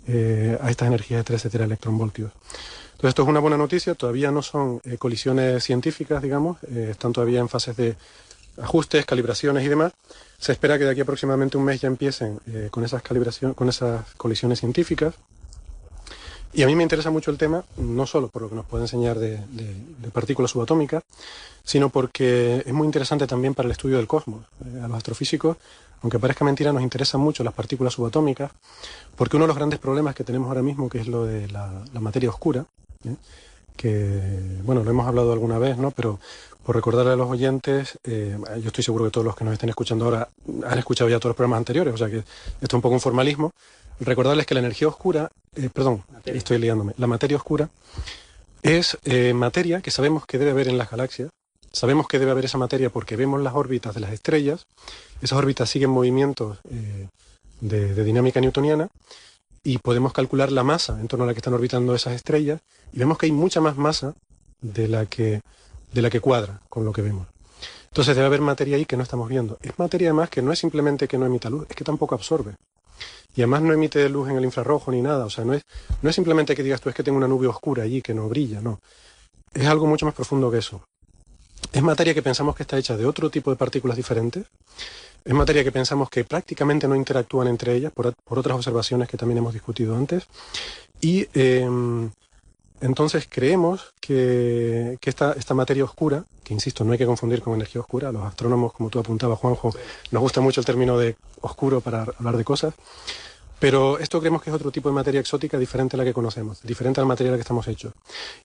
a estas energías de 13 teraelectronvoltios. Entonces esto es una buena noticia, todavía no son colisiones científicas, digamos, están todavía en fases de ajustes, calibraciones y demás. Se espera que de aquí aproximadamente un mes ya empiecen eh, con esas calibraciones, con esas colisiones científicas. Y a mí me interesa mucho el tema, no solo por lo que nos puede enseñar de, partículas subatómicas, sino porque es muy interesante también para el estudio del cosmos. Eh, a los astrofísicos, aunque parezca mentira, nos interesan mucho las partículas subatómicas, porque uno de los grandes problemas que tenemos ahora mismo, que es lo de la, la materia oscura, ¿eh? que, bueno, lo hemos hablado alguna vez, ¿no? Pero por recordarle a los oyentes, eh, yo estoy seguro que todos los que nos estén escuchando ahora han escuchado ya todos los programas anteriores, o sea que esto es un poco un formalismo. Recordarles que la energía oscura, eh, perdón, estoy liándome, la materia oscura es eh, materia que sabemos que debe haber en las galaxias. Sabemos que debe haber esa materia porque vemos las órbitas de las estrellas. Esas órbitas siguen movimientos de, de dinámica newtoniana y podemos calcular la masa en torno a la que están orbitando esas estrellas y vemos que hay mucha más masa de la que, de la que cuadra con lo que vemos. Entonces debe haber materia ahí que no estamos viendo. Es materia además que no es simplemente que no emita luz, es que tampoco absorbe. Y además no emite luz en el infrarrojo ni nada. O sea, no es, no es simplemente que digas tú es que tengo una nube oscura allí que no brilla, no. Es algo mucho más profundo que eso. Es materia que pensamos que está hecha de otro tipo de partículas diferentes. Es materia que pensamos que prácticamente no interactúan entre ellas por, por otras observaciones que también hemos discutido antes. Y eh, entonces creemos que, que esta, esta materia oscura, que insisto, no hay que confundir con energía oscura, los astrónomos, como tú apuntabas, Juanjo, nos gusta mucho el término de oscuro para hablar de cosas, pero esto creemos que es otro tipo de materia exótica diferente a la que conocemos, diferente a la materia de la que estamos hechos.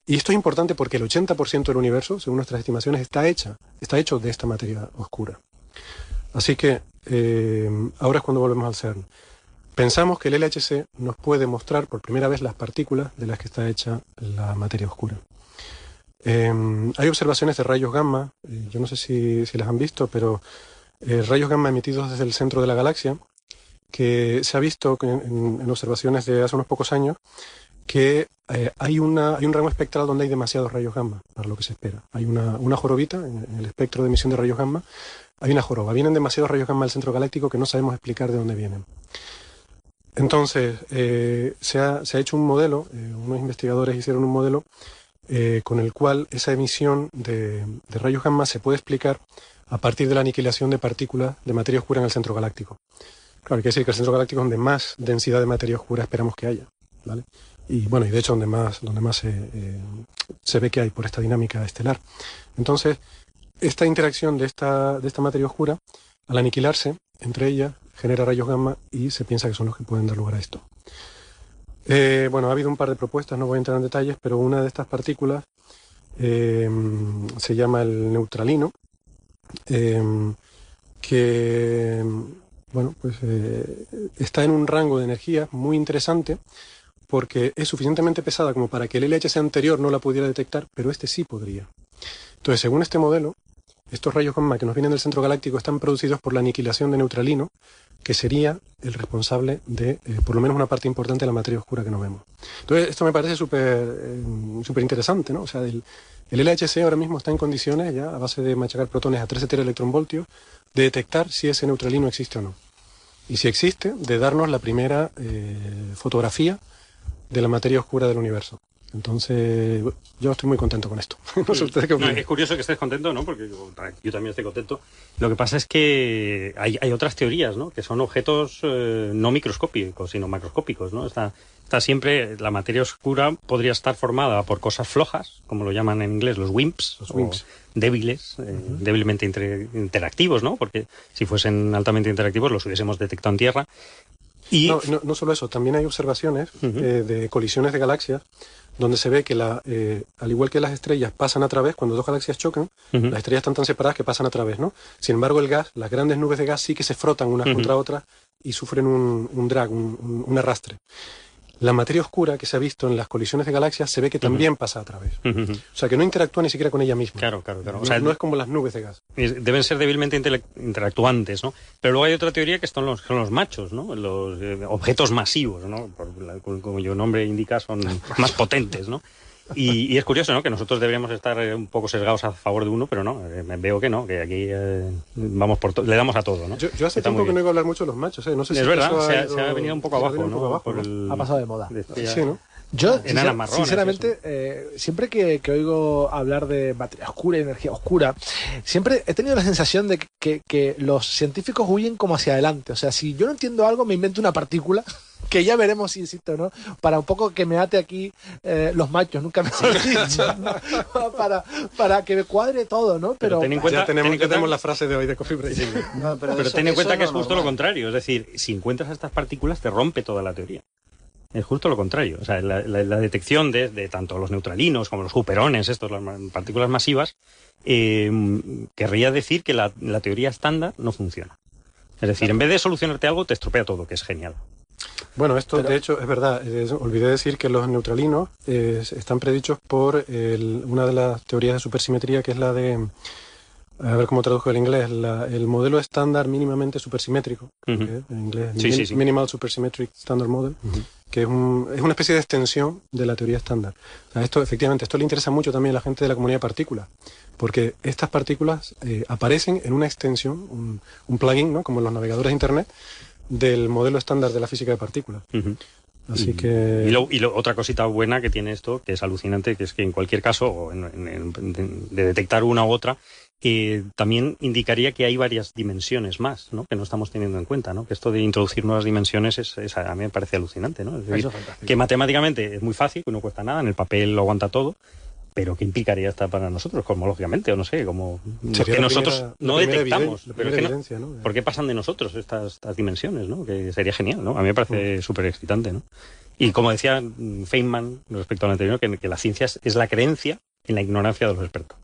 Y esto es importante porque el 80% del universo, según nuestras estimaciones, está hecha, está hecho de esta materia oscura. Así que eh, ahora es cuando volvemos al CERN. Pensamos que el LHC nos puede mostrar por primera vez las partículas de las que está hecha la materia oscura. Eh, hay observaciones de rayos gamma, eh, yo no sé si, las han visto, pero eh, rayos gamma emitidos desde el centro de la galaxia, que se ha visto en, observaciones de hace unos pocos años que eh, hay, una, hay un rango espectral donde hay demasiados rayos gamma, para lo que se espera. Hay una, una jorobita en, el espectro de emisión de rayos gamma, hay una joroba. Vienen demasiados rayos gamma del centro galáctico que no sabemos explicar de dónde vienen. Entonces, eh, se, ha, se, ha, hecho un modelo, eh, unos investigadores hicieron un modelo eh, con el cual esa emisión de, de, rayos gamma se puede explicar a partir de la aniquilación de partículas de materia oscura en el centro galáctico. Claro, hay que decir que el centro galáctico es donde más densidad de materia oscura esperamos que haya, ¿vale? Y bueno, y de hecho donde más, donde más se, eh, se ve que hay por esta dinámica estelar. Entonces, esta interacción de esta, de esta materia oscura, al aniquilarse entre ellas, genera rayos gamma y se piensa que son los que pueden dar lugar a esto. Eh, bueno, ha habido un par de propuestas, no voy a entrar en detalles, pero una de estas partículas eh, se llama el neutralino, eh, que bueno, pues, está en un rango de energía muy interesante porque es suficientemente pesada como para que el LHC anterior no la pudiera detectar, pero este sí podría. Entonces, según este modelo, estos rayos gamma que nos vienen del centro galáctico están producidos por la aniquilación de neutralino, que sería el responsable de eh, por lo menos una parte importante de la materia oscura que nos vemos. Entonces, esto me parece súper eh, interesante, ¿no? O sea, el, LHC ahora mismo está en condiciones, ya a base de machacar protones a 13 electronvoltios, de detectar si ese neutralino existe o no. Y si existe, de darnos la primera eh, fotografía de la materia oscura del universo. Entonces, yo estoy muy contento con esto. no sé ustedes qué No, opinan. es curioso que estés contento, ¿no? Porque yo, también estoy contento. Lo que pasa es que hay, hay otras teorías, ¿no? Que son objetos eh, no microscópicos, sino macroscópicos, ¿no? Está, está siempre, la materia oscura podría estar formada por cosas flojas, como lo llaman en inglés los WIMPs, Los WIMPs. débiles, eh, débilmente inter- interactivos, ¿no? Porque si fuesen altamente interactivos los hubiésemos detectado en Tierra. Y No, no, no solo eso, también hay observaciones eh, de colisiones de galaxias donde se ve que, la, eh, al igual que las estrellas pasan a través, cuando dos galaxias chocan, las estrellas están tan separadas que pasan a través, ¿no? Sin embargo, el gas, las grandes nubes de gas sí que se frotan unas contra otras y sufren un, un drag, un, un- un arrastre. La materia oscura que se ha visto en las colisiones de galaxias se ve que también pasa a través. Ujú. O sea, que no interactúa ni siquiera con ella misma. Claro, claro, claro. O No, sea, no es como las nubes de gas. Deben ser débilmente interactuantes, ¿no? Pero luego hay otra teoría que son los, son los machos, ¿no? Los eh, objetos masivos, ¿no? Por la- como como yo nombre indica, son más potentes, ¿no? Y, y es curioso, ¿no? Que nosotros deberíamos estar eh, un poco sesgados a favor de uno, pero no, eh, me veo que no, que aquí eh, vamos por le damos a todo, ¿no? Yo, yo hace Está tiempo que no bien. oigo hablar mucho de los machos, ¿eh? No sé si Es verdad, eso se ha, ido- se ha venido un poco abajo, ¿no? poco Por abajo, ¿no? el- Ha pasado de moda. decía- Sí, ¿no? Yo, sincer- sinceramente, eh, siempre que, que oigo hablar de materia oscura y energía oscura, siempre he tenido la sensación de que, que- que los científicos huyen como hacia adelante. O sea, si yo no entiendo algo, me invento una partícula, que ya veremos si existe o no, para un poco que me ate aquí eh, los machos, nunca me lo he dicho, ¿no? para, para que me cuadre todo, ¿no? Pero Pero, ten en cuenta- ya tenemos, ten en ya cuenta- tenemos la frase de hoy de Coffee Break. No, Pero eso- ten en cuenta que es justo lo contrario. Es decir, si encuentras estas partículas, te rompe toda la teoría. Es justo lo contrario. O sea, la, la- la detección de, de tanto los neutralinos como los juperones, estos, las partículas masivas, eh, querría decir que la, la teoría estándar no funciona. Es decir, en vez de solucionarte algo, te estropea todo, que es genial. Bueno, esto Pero- de hecho es verdad. Olvidé decir que los neutralinos eh, están predichos por el- una de las teorías de supersimetría que es la de, a ver cómo tradujo el inglés, la- el modelo estándar mínimamente supersimétrico, es en inglés, Sí, sí, sí. Minimal Supersymmetric Standard Model, que es, un- es una especie de extensión de la teoría estándar. O sea, esto, efectivamente, esto le interesa mucho también a la gente de la comunidad de partículas, porque estas partículas eh, aparecen en una extensión, un, un plugin, ¿no? como en los navegadores de Internet, del modelo estándar de la física de partículas. Así Y- que... Y, lo- y lo- otra cosita buena que tiene esto, que es alucinante, que es que en cualquier caso, o en- en- en- de detectar una u otra, eh, también indicaría que hay varias dimensiones más, ¿no? Que no estamos teniendo en cuenta, ¿no? Que esto de introducir nuevas dimensiones es, es- a mí me parece alucinante, ¿no? Es decir, Eso es fantástico. que matemáticamente es muy fácil, que no cuesta nada, en el papel lo aguanta todo, pero ¿qué implicaría esta para nosotros, cosmológicamente, o no sé, como Sería que nosotros primera- no detectamos? pero es que no-. ¿Por qué pasan de nosotros estas, estas dimensiones, no? Que sería genial, ¿no? A mí me parece súper excitante, ¿no? Y como decía mm, Feynman respecto al anterior, que, que la ciencia es la creencia en la ignorancia de los expertos.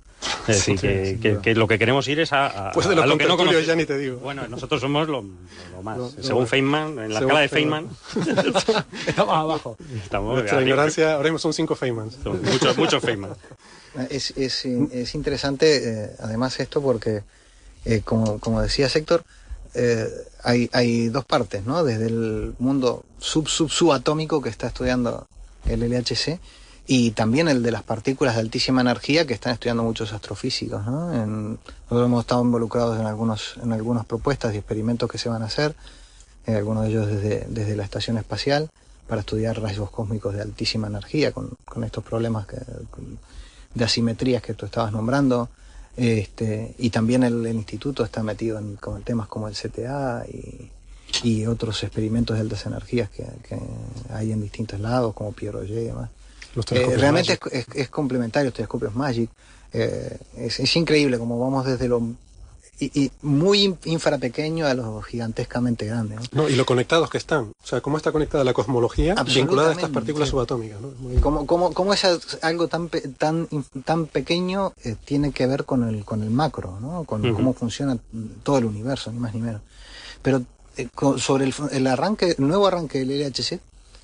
Es decir, Sí, que, lo que queremos ir es a, a- Pues de a los lo que no conocemos. ya ni te digo. Bueno, nosotros somos lo, lo más. Lo- lo Según. Feynman, en la Según escala de Feynman. Estamos abajo. estamos Nuestra arriba. ignorancia, ahora mismo son cinco Feynmans. Son Muchos, muchos Feynman. Es, es, es interesante, eh, además, esto porque, eh, como, como decía Héctor, eh, hay, hay dos partes, ¿no? Desde el mundo sub, sub, subatómico que está estudiando el LHC y también el de las partículas de altísima energía que están estudiando muchos astrofísicos, ¿no? Nosotros hemos estado involucrados en, algunos, en algunas propuestas y experimentos que se van a hacer, eh, algunos de ellos desde, desde la estación espacial, para estudiar rayos cósmicos de altísima energía con, con estos problemas de asimetrías que tú estabas nombrando. Este, y también el, instituto está metido en con temas como el CTA y, y otros experimentos de altas energías que, hay en distintos lados, como Pierre y demás. Los Eh, realmente es, es- es complementario, los telescopios Magic. Eh, es, es increíble como vamos desde lo y, y muy in- infrapequeño a lo gigantescamente grande. ¿no? No, y lo conectados que están. O sea, cómo está conectada la cosmología vinculada a estas partículas sí. subatómicas. ¿no? Muy- ¿Cómo, cómo, cómo es algo tan, tan, tan pequeño eh, tiene que ver con el, con el macro, ¿no? con cómo funciona todo el universo, ni más ni menos? Pero sobre el, el arranque, el nuevo arranque del LHC,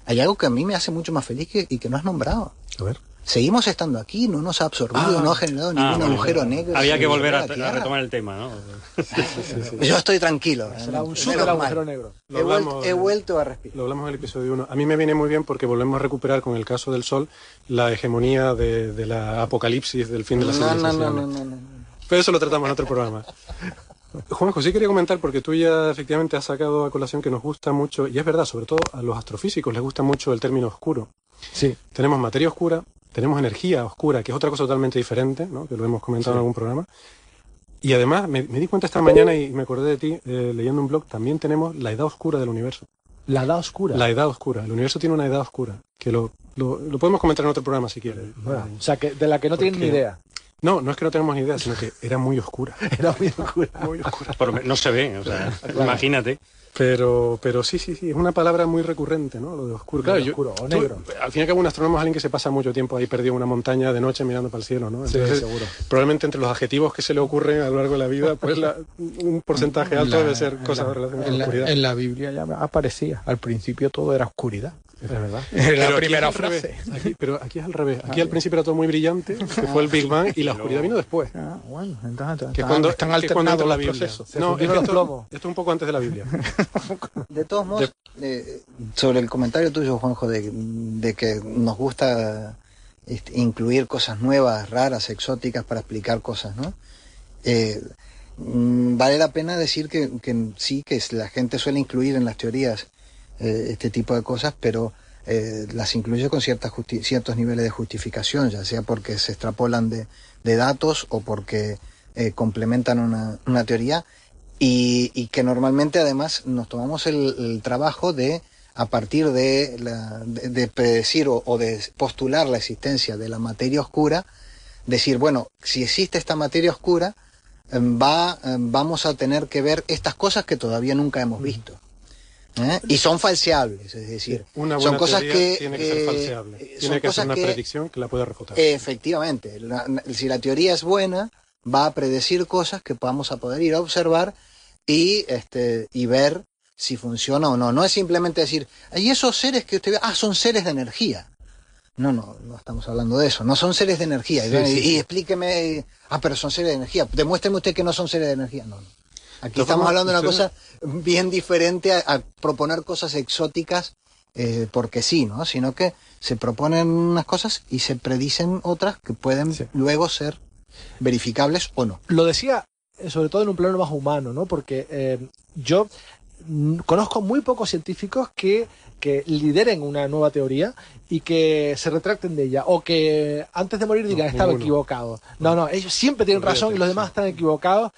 hay algo que a mí me hace mucho más feliz que, y que no has nombrado. A ver. seguimos estando aquí, no nos ha absorbido, Ah. no ha generado ningún Ah, bueno, agujero bueno. negro. Había que volver a, retomar el tema, ¿no? Yo estoy tranquilo. Será un super mal. agujero negro. He, vuel- he vuelto a respirar. Lo hablamos en el episodio 1. A mí me viene muy bien porque volvemos a recuperar con el caso del Sol la hegemonía de, de la apocalipsis del fin de la No, no, civilización. no, no, no, no. Pero eso lo tratamos en otro programa. Juanjo, sí quería comentar porque tú ya efectivamente has sacado a colación que nos gusta mucho, y es verdad, sobre todo a los astrofísicos les gusta mucho el término oscuro. Sí. Tenemos materia oscura, tenemos energía oscura, que es otra cosa totalmente diferente, ¿no? que lo hemos comentado en algún programa. Y además me, me di cuenta esta mañana y me acordé de ti eh, leyendo un blog, también tenemos la edad oscura del universo. La edad oscura. La edad oscura. El universo tiene una edad oscura, que lo, lo, lo podemos comentar en otro programa si quieres. Bueno, o sea, que de la que no tienen ni idea. No, no es que no tenemos ni idea, sino que era muy oscura. Era muy oscura. Muy oscura. Por- no se ve, o sea, imagínate. Pero, pero sí, sí, sí, es una palabra muy recurrente, ¿no? Lo de oscuro. Claro, yo- oscuro o tú- negro. al fin y al cabo, un astrónomo es alguien que se pasa mucho tiempo ahí perdido en una montaña de noche mirando para el cielo, ¿no? Sí, Entonces, seguro. Probablemente entre los adjetivos que se le ocurren a lo largo de la vida, pues la- un porcentaje alto La- debe ser cosas la- relacionadas con la, oscuridad. en la Biblia ya aparecía. Al principio todo era oscuridad. Es verdad. Pero la aquí primera frase. Aquí- pero aquí es al revés. Aquí al principio era todo muy brillante, que fue el Big Bang, y la oscuridad vino después. Ah, bueno, entonces Que cuando, están que es cuando alternados los Biblia. procesos. No, es que esto, es un poco antes de la Biblia. De todos modos, eh, sobre el comentario tuyo, Juanjo, de, de que nos gusta este, incluir cosas nuevas, raras, exóticas para explicar cosas, ¿no? Eh, mm, vale la pena decir que, que sí, que la gente suele incluir en las teorías eh, este tipo de cosas, pero eh, las incluye con ciertas justi- ciertos niveles de justificación, ya sea porque se extrapolan de, de datos o porque eh, complementan una, una teoría y, y que normalmente además nos tomamos el, el trabajo de a partir de, la, de, de predecir o, o de postular la existencia de la materia oscura, decir, bueno, si existe esta materia oscura, em, va, em, vamos a tener que ver estas cosas que todavía nunca hemos visto. ¿Eh? Y son falseables, es decir, Una buena son cosas que... tiene que ser eh, falseable. Tiene son que cosas una que- predicción que la pueda refutar. Efectivamente, la- si la teoría es buena, va a predecir cosas que vamos a poder ir a observar y, este, y ver si funciona o no. No es simplemente decir, y esos seres que usted ve, ah, son seres de energía. No, no, no estamos hablando de eso. No son seres de energía. y, y- y explíqueme, ah, pero son seres de energía. Demuéstreme usted que no son seres de energía. No, no. Aquí estamos hablando de una cosa bien diferente a, a proponer cosas exóticas eh, porque sí, ¿no? Sino que se proponen unas cosas y se predicen otras que pueden Sí. luego ser verificables o no. Lo decía eh, sobre todo en un plano más humano, ¿no? Porque eh, yo conozco muy pocos científicos que, que lideren una nueva teoría y que se retracten de ella o que antes de morir digan No, estaba equivocado. No, no, ellos siempre tienen Olvídate, razón y los sí. demás están equivocados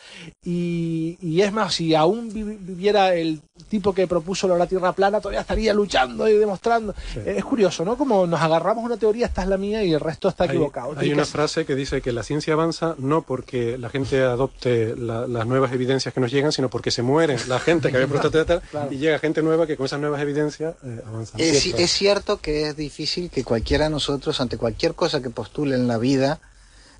y, y es más, si aún vi- viviera el tipo que propuso lo de la Tierra plana, todavía estaría luchando y demostrando. Sí. Eh, Es curioso, ¿no? Como nos agarramos una teoría, esta es la mía y el resto está equivocado. Hay, una que- frase que dice que la ciencia avanza no porque la gente adopte la- las nuevas evidencias que nos llegan, sino porque se muere la gente que había Claro. y llega gente nueva que con esas nuevas evidencias eh, avanza. Es, es cierto que es difícil que cualquiera de nosotros, ante cualquier cosa que postule en la vida,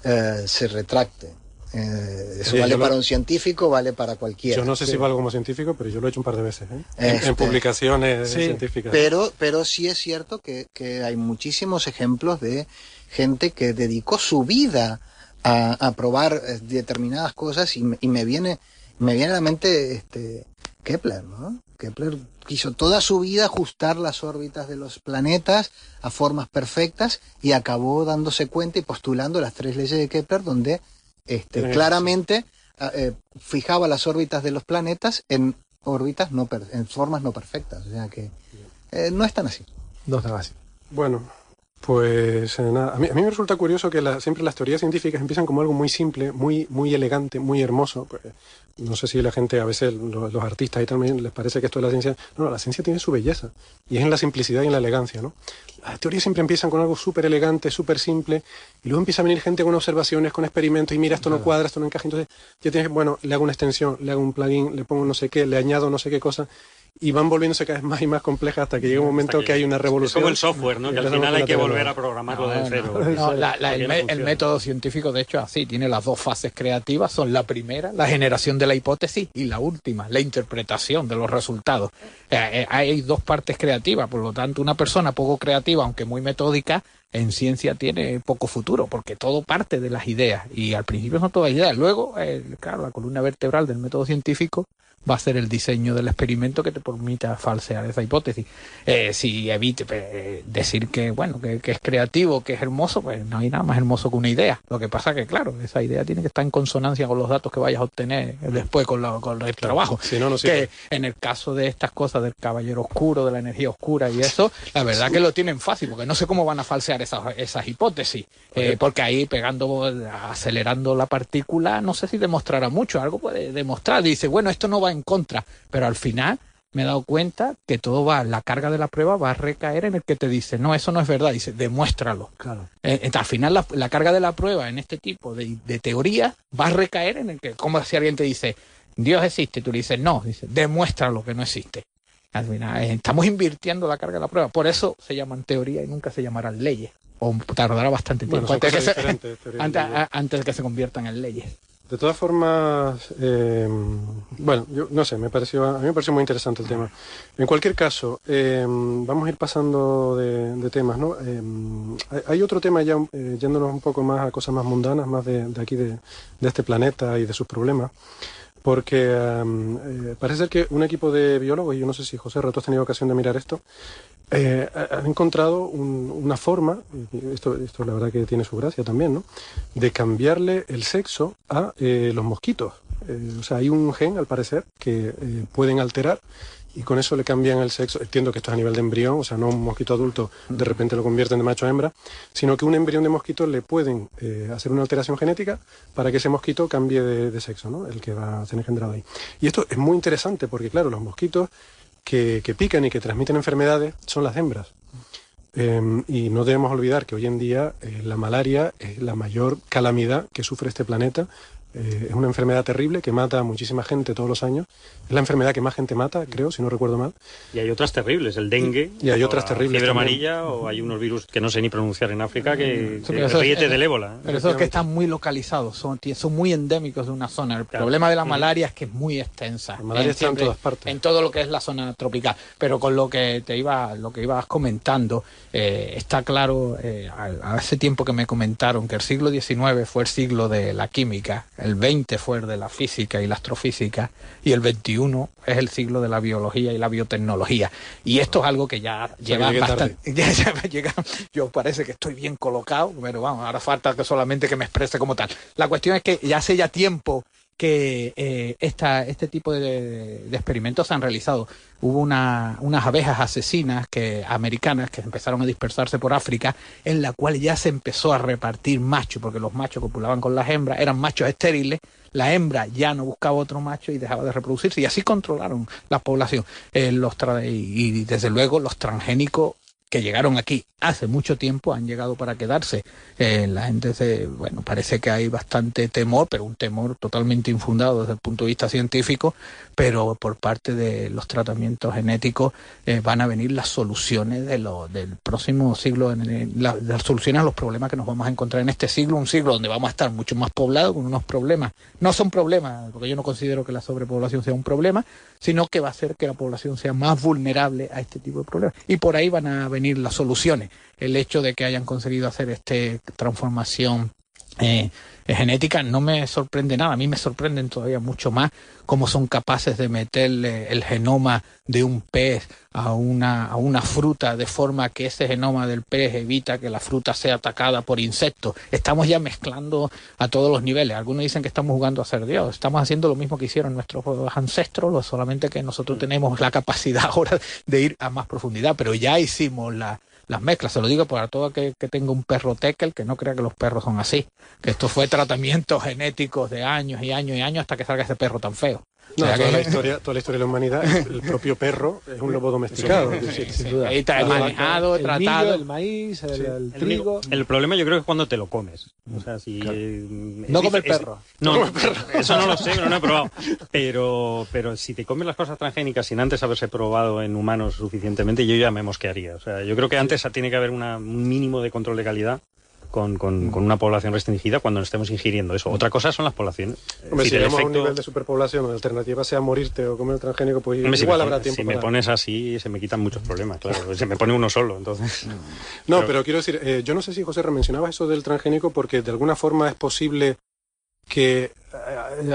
eh, se retracte. Eh, eso Sí, vale lo- para un científico, vale para cualquiera. Yo no sé si valgo como científico, pero yo lo he hecho un par de veces, ¿eh? En- en, Este, publicaciones sí, científicas. Pero, pero sí es cierto que, que hay muchísimos ejemplos de gente que dedicó su vida a, a probar eh, determinadas cosas y, me- y me viene me viene a la mente este Kepler, ¿no? Kepler quiso toda su vida ajustar las órbitas de los planetas a formas perfectas y acabó dándose cuenta y postulando las tres leyes de Kepler donde este, claramente ah, eh, fijaba las órbitas de los planetas en órbitas no per- en formas no perfectas, o sea que eh, no están así. No están así. Bueno, pues eh, nada, a mí, a mí me resulta curioso que la- siempre las teorías científicas empiezan como algo muy simple, muy, muy elegante, muy hermoso. Pues, no sé si la gente, a veces lo- los, artistas y también les parece que esto de la ciencia... No, no, la ciencia tiene su belleza y es en la simplicidad y en la elegancia, ¿no? Las teorías siempre empiezan con algo súper elegante, súper simple y luego empieza a venir gente con observaciones, con experimentos y mira, esto no cuadra, esto no encaja, entonces ya tienes bueno, le hago una extensión, le hago un plugin, le pongo no sé qué, le añado no sé qué cosa y van volviéndose cada vez más y más complejas hasta que llega un momento Hasta que hay una Es revolución. como el software, ¿no? Que al final hay que volver a programarlo No, de no, cero. No, la- la- el, no me- el funciona. método científico, de hecho, así, tiene las dos fases creativas. Son la primera, la generación de la hipótesis, y la última, la interpretación de los resultados. Eh, eh, hay dos partes creativas, por lo tanto, una persona poco creativa, aunque muy metódica, en ciencia tiene poco futuro, porque todo parte de las ideas, y al principio son todas ideas. Luego, eh, claro, la columna vertebral del método científico va a ser el diseño del experimento que te permita falsear esa hipótesis. Eh, si evite eh, decir que, bueno, que, que, es creativo, que es hermoso, pues no hay nada más hermoso que una idea. Lo que pasa que, claro, esa idea tiene que estar en consonancia con los datos que vayas a obtener después con, la, con el trabajo. Si no, no que en el caso de estas cosas del caballero oscuro, de la energía oscura y eso, la verdad que lo tienen fácil, porque no sé cómo van a falsear esas, esas hipótesis. Eh, porque ahí pegando, acelerando la partícula, no sé si demostrará mucho, algo puede demostrar. Dice, bueno, esto no va en contra, pero al final me he dado cuenta que todo va, la carga de la prueba va a recaer en el que te dice, no, eso no es verdad, dice, demuéstralo. Claro. Eh, al final la, la, carga de la prueba en este tipo de, de teoría va a recaer en el que, como si alguien te dice, Dios existe, tú le dices, no, dice, demuéstralo que no existe. Al final, eh, estamos invirtiendo la carga de la prueba, por eso se llaman teoría y nunca se llamarán leyes. O tardará bastante tiempo bueno, antes, que se, antes, que se conviertan en leyes. De todas formas, eh, bueno, yo no sé, me pareció, a mí me pareció muy interesante el tema. En cualquier caso, eh, vamos a ir pasando de, de temas, ¿no? Eh, hay otro tema ya, yéndonos un poco más a cosas más mundanas, más de, de aquí, de, de, este planeta y de sus problemas, porque um, parece ser que un equipo de biólogos, y yo no sé si José Rato has tenido ocasión de mirar esto, eh, han encontrado un, una forma, esto, esto la verdad que tiene su gracia también, ¿no? de cambiarle el sexo a eh, los mosquitos. Eh, o sea, hay un gen, al parecer, que eh, pueden alterar y con eso le cambian el sexo. Entiendo que esto es a nivel de embrión, o sea, no un mosquito adulto de repente lo convierten de macho a hembra, sino que un embrión de mosquito le pueden eh, hacer una alteración genética para que ese mosquito cambie de, sexo, ¿no? El que va a ser engendrado ahí. Y esto es muy interesante porque, claro, los mosquitos que, pican y que transmiten enfermedades son las hembras. Eh, y no debemos olvidar que hoy en día eh, la malaria es la mayor calamidad que sufre este planeta. Eh, es una enfermedad terrible que mata a muchísima gente todos los años. Es la enfermedad que más gente mata, creo, si no recuerdo mal. Y hay otras terribles, el dengue. Y hay otras terribles. Fiebre amarilla o hay unos virus que no sé ni pronunciar en África que, Sí, que pero eso es- ríete del ébola. ¿eh? Pero esos que están muy localizados, son, son muy endémicos de una zona. El Claro. problema de la Mm. malaria es que es muy extensa. La malaria está en todas partes. En todo lo que es la zona tropical. Pero con lo que te iba, lo que ibas comentando, eh, está claro, eh, a- hace tiempo que me comentaron que el siglo XIX fue el siglo de la química, el XX fue el de la física y la astrofísica, y el XXI es el siglo de la biología y la biotecnología. Y esto es algo que ya lleva bastante, ya, ya me llega- yo parece que estoy bien colocado, pero vamos, ahora falta que solamente que me exprese como tal. La cuestión es que ya hace ya tiempo que eh, esta, este tipo de, experimentos se han realizado. Hubo una, unas abejas asesinas que, americanas que empezaron a dispersarse por África, en la cual ya se empezó a repartir machos, porque los machos copulaban con las hembras, eran machos estériles, la hembra ya no buscaba otro macho y dejaba de reproducirse, y así controlaron la población. Eh, los y, y desde luego los transgénicos que llegaron aquí hace mucho tiempo han llegado para quedarse. Eh, la gente se, bueno, parece que hay bastante temor, pero un temor totalmente infundado desde el punto de vista científico, pero por parte de los tratamientos genéticos eh, van a venir las soluciones de lo, del próximo siglo, las soluciones a los problemas que nos vamos a encontrar en este siglo, un siglo donde vamos a estar mucho más poblados con unos problemas. No son problemas, porque yo no considero que la sobrepoblación sea un problema, sino que va a hacer que la población sea más vulnerable a este tipo de problemas. Y por ahí van a venir las soluciones. El hecho de que hayan conseguido hacer esta transformación eh, genética no me sorprende nada. A mí me sorprenden todavía mucho más cómo son capaces de meterle el genoma de un pez a una, a una fruta de forma que ese genoma del pez evita que la fruta sea atacada por insectos. Estamos ya mezclando a todos los niveles. Algunos dicen que estamos jugando a ser Dios. Estamos haciendo lo mismo que hicieron nuestros ancestros, solamente que nosotros tenemos la capacidad ahora de ir a más profundidad, pero ya hicimos la, las mezclas. Se lo digo para todo aquel que tenga un perro tekel, que no crea que los perros son así. Que esto fue tratamientos genéticos de años y años y años hasta que salga ese perro tan feo. No, O sea toda, que- la historia, toda la historia de la humanidad, el, el propio perro es un lobo domesticado. es decir, Sí, sin duda. ahí está El- manejado, el tratado. millo, el maíz, el, Sí. el trigo. el problema yo creo que es cuando te lo comes. O sea, si, No come el es- perro. No, no, eso no lo sé, pero no he probado. Pero, pero si te comes las cosas transgénicas sin antes haberse probado en humanos suficientemente, yo ya me mosquearía. O sea, yo creo que antes tiene que haber una- un mínimo de control de calidad con, con- con una población restringida cuando no estemos ingiriendo eso. Otra cosa son las poblaciones. Hombre, si el llegamos a un nivel de superpoblación la alternativa sea morirte o comer transgénico, pues Hombre, igual me habrá tiempo Si me para- pones así, se me quitan muchos problemas, claro. Se me pone uno solo, entonces. No, pero quiero decir, eh, yo no sé si José mencionaba eso del transgénico porque de alguna forma es posible que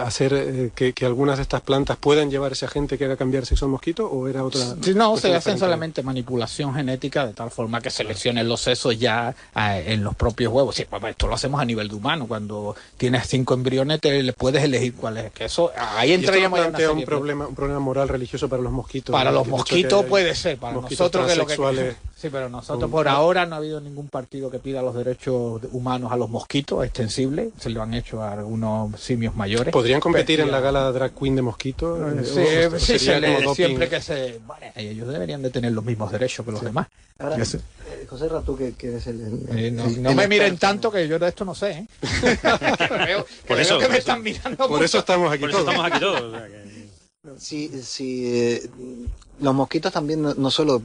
hacer eh, que, que algunas de estas plantas puedan llevar a esa gente que haga cambiar sexo al mosquito o era otra Sí, no, se hacen solamente manipulación genética de tal forma que seleccionen los sesos ya eh, en los propios huevos. Sí, pues, esto lo hacemos a nivel de humano. Cuando tienes cinco embriones, te le puedes elegir cuál es. Que eso, ahí ¿Y esto no entraríamos ya en plantea un problema un problema moral religioso para los mosquitos Para los mosquitos puede ser, para nosotros que lo que Sí, pero nosotros por ahora no ha habido ningún partido que pida los derechos humanos a los mosquitos extensibles. Se lo han hecho a algunos simios mayores. podrían competir en la gala drag queen de mosquitos Eh, Sí, sí, se le- siempre que se... Bueno, ellos deberían de tener los mismos derechos que los demás. Ahora, eh, José Ra, tú que, que eres el, el- Eh, no el- no el me miren experto, tanto que yo de esto no sé. ¿eh? Por eso, que por me eso. están mirando. por mucho. eso estamos aquí Por eso todos estamos aquí todos. o sea que- Si, si eh, los mosquitos también no, no solo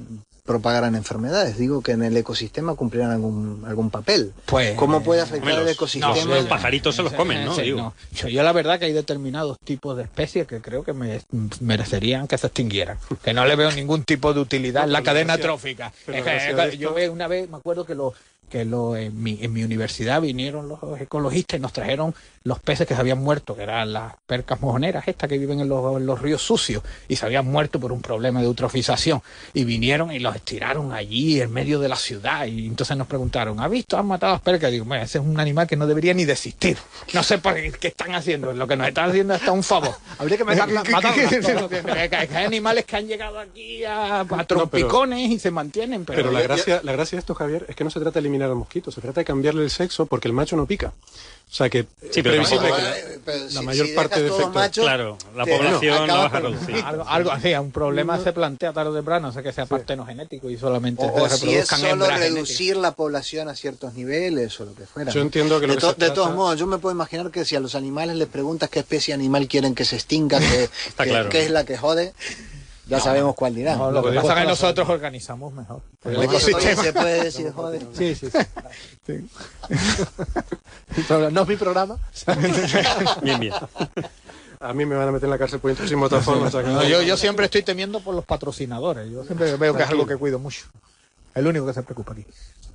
propagarán enfermedades, digo que en el ecosistema cumplirán algún, algún papel. Pues, ¿Cómo puede eh, afectar el los- ecosistema? no, los pajaritos se los comen, ¿no? Sí, Digo. no. Yo, yo la verdad que hay determinados tipos de especies que creo que me, merecerían que se extinguieran. Que no le veo ningún tipo de utilidad en la cadena trófica. pero Es que, yo una vez me acuerdo que lo que lo, en, mi, en mi universidad vinieron los ecologistas y nos trajeron los peces que se habían muerto, que eran las percas mojoneras, estas que viven en los, en los ríos sucios, y se habían muerto por un problema de eutrofización. Y vinieron y los estiraron allí en medio de la ciudad. Y entonces nos preguntaron, ¿ha visto? ¿Han matado a las percas? Digo, "Bueno, ese es un animal que no debería ni de existir. No sé por qué, qué están haciendo. Lo que nos están haciendo es hasta un favor. Habría que matarla- hay animales que han llegado aquí a, a trompicones y se mantienen, pero, Pero la gracia, la gracia de esto, Javier, es que no se trata de eliminar al mosquito, se trata de cambiarle el sexo porque el macho no pica. O sea que Sí, es pero previsible que la- Eh, pero la si- mayor si parte de efectos- machos, Claro, la población no acabas vas a con- reducir. algo, algo así, un problema se plantea tarde o temprano, o sea que sea partenogenético y solamente O, se o si es solo reducir la población a ciertos niveles o lo que fuera. Yo ¿no? entiendo que lo de, que to- se de trata- todos modos, yo me puedo imaginar que si a los animales les preguntas qué especie animal quieren que se extinga, que, que- claro. que es la que jode, ya sabemos cuál dirán. No, lo que pasa es que nosotros organizamos mejor. El ecosistema. se puede decir jode. Sí, sí, sí. No es mi programa. Bien, bien. a mí me van a meter en la cárcel por intrusismo de no- yo, yo siempre estoy temiendo por los patrocinadores. Yo siempre veo que es algo que cuido mucho. El único que se preocupa aquí.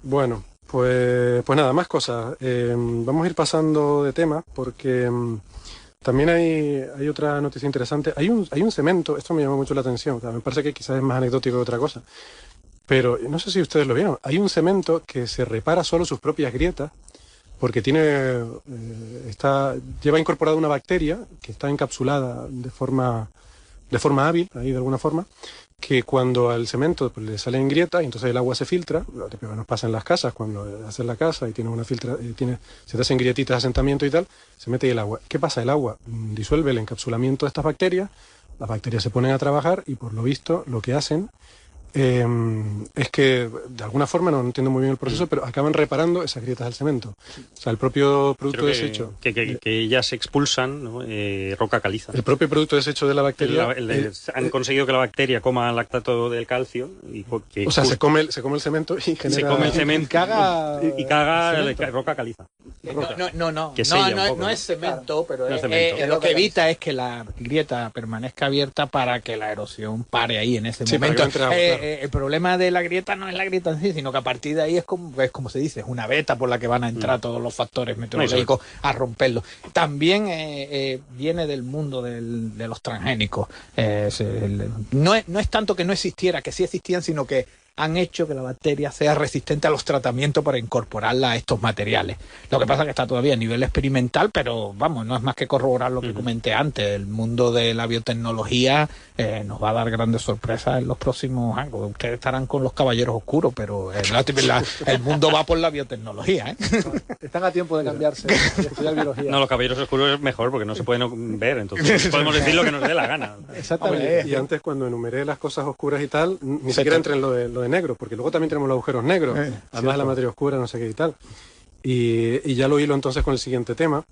Bueno, pues, pues nada, más cosas. Eh, vamos a ir pasando de tema porque mm, también hay, hay otra noticia interesante. Hay un, hay un cemento, esto me llamó mucho la atención, me parece que quizás es más anecdótico que otra cosa. Pero no sé si ustedes lo vieron. Hay un cemento que se repara solo sus propias grietas porque tiene eh, está lleva incorporada una bacteria que está encapsulada de forma de forma hábil ahí de alguna forma que cuando al cemento pues, le salen grietas y entonces el agua se filtra lo que nos pasa en las casas cuando haces la casa y tiene una filtra eh, tiene se te hacen grietitas de asentamiento y tal se mete el agua. Qué pasa el agua Mm, disuelve el encapsulamiento de estas bacterias las bacterias se ponen a trabajar y por lo visto lo que hacen eh, es que de alguna forma no entiendo muy bien el proceso, pero acaban reparando esas grietas del cemento. O sea, el propio producto que, desecho, que, que- que ellas expulsan ¿no? Eh, roca caliza. el propio producto desecho de la bacteria, La- el eh, han conseguido que la bacteria coma lactato del calcio y que o sea, se come, el, se come el cemento y genera... se come el cemento Y caga- y, caga roca caliza. No, no, no, no, no, un no, poco, no ¿no? es cemento, pero No es es- cemento. eh, lo que evita es que la grieta permanezca abierta para que la erosión pare ahí en ese Sí, para que momento. no entre agua, Eh, claro. Eh, el problema de la grieta no es la grieta en sí, sino que a partir de ahí es como, es como se dice, es una beta por la que van a entrar todos los factores meteorológicos a romperlo. También eh, eh, viene del mundo del- de los transgénicos. El- no, es, no es tanto que no existiera, que sí existían, sino que han hecho que la bacteria sea resistente a los tratamientos para incorporarla a estos materiales. Lo que pasa es que está todavía a nivel experimental, pero vamos, no es más que corroborar lo que comenté antes. El mundo de la biotecnología eh, nos va a dar grandes sorpresas en los próximos años. Ustedes estarán con los caballeros oscuros, pero eh, la- la- el mundo va por la biotecnología. ¿eh? Están a tiempo de cambiarse estudiar biología. No, los caballeros oscuros es mejor porque no se pueden ver, entonces podemos decir lo que nos dé la gana. Exactamente. Y antes cuando enumeré las cosas oscuras y tal, ni siquiera entré en lo de, lo de negro, porque luego también tenemos los agujeros negros, Eh, además de la materia oscura, no sé qué y tal. Y, y ya lo hilo entonces con el siguiente tema,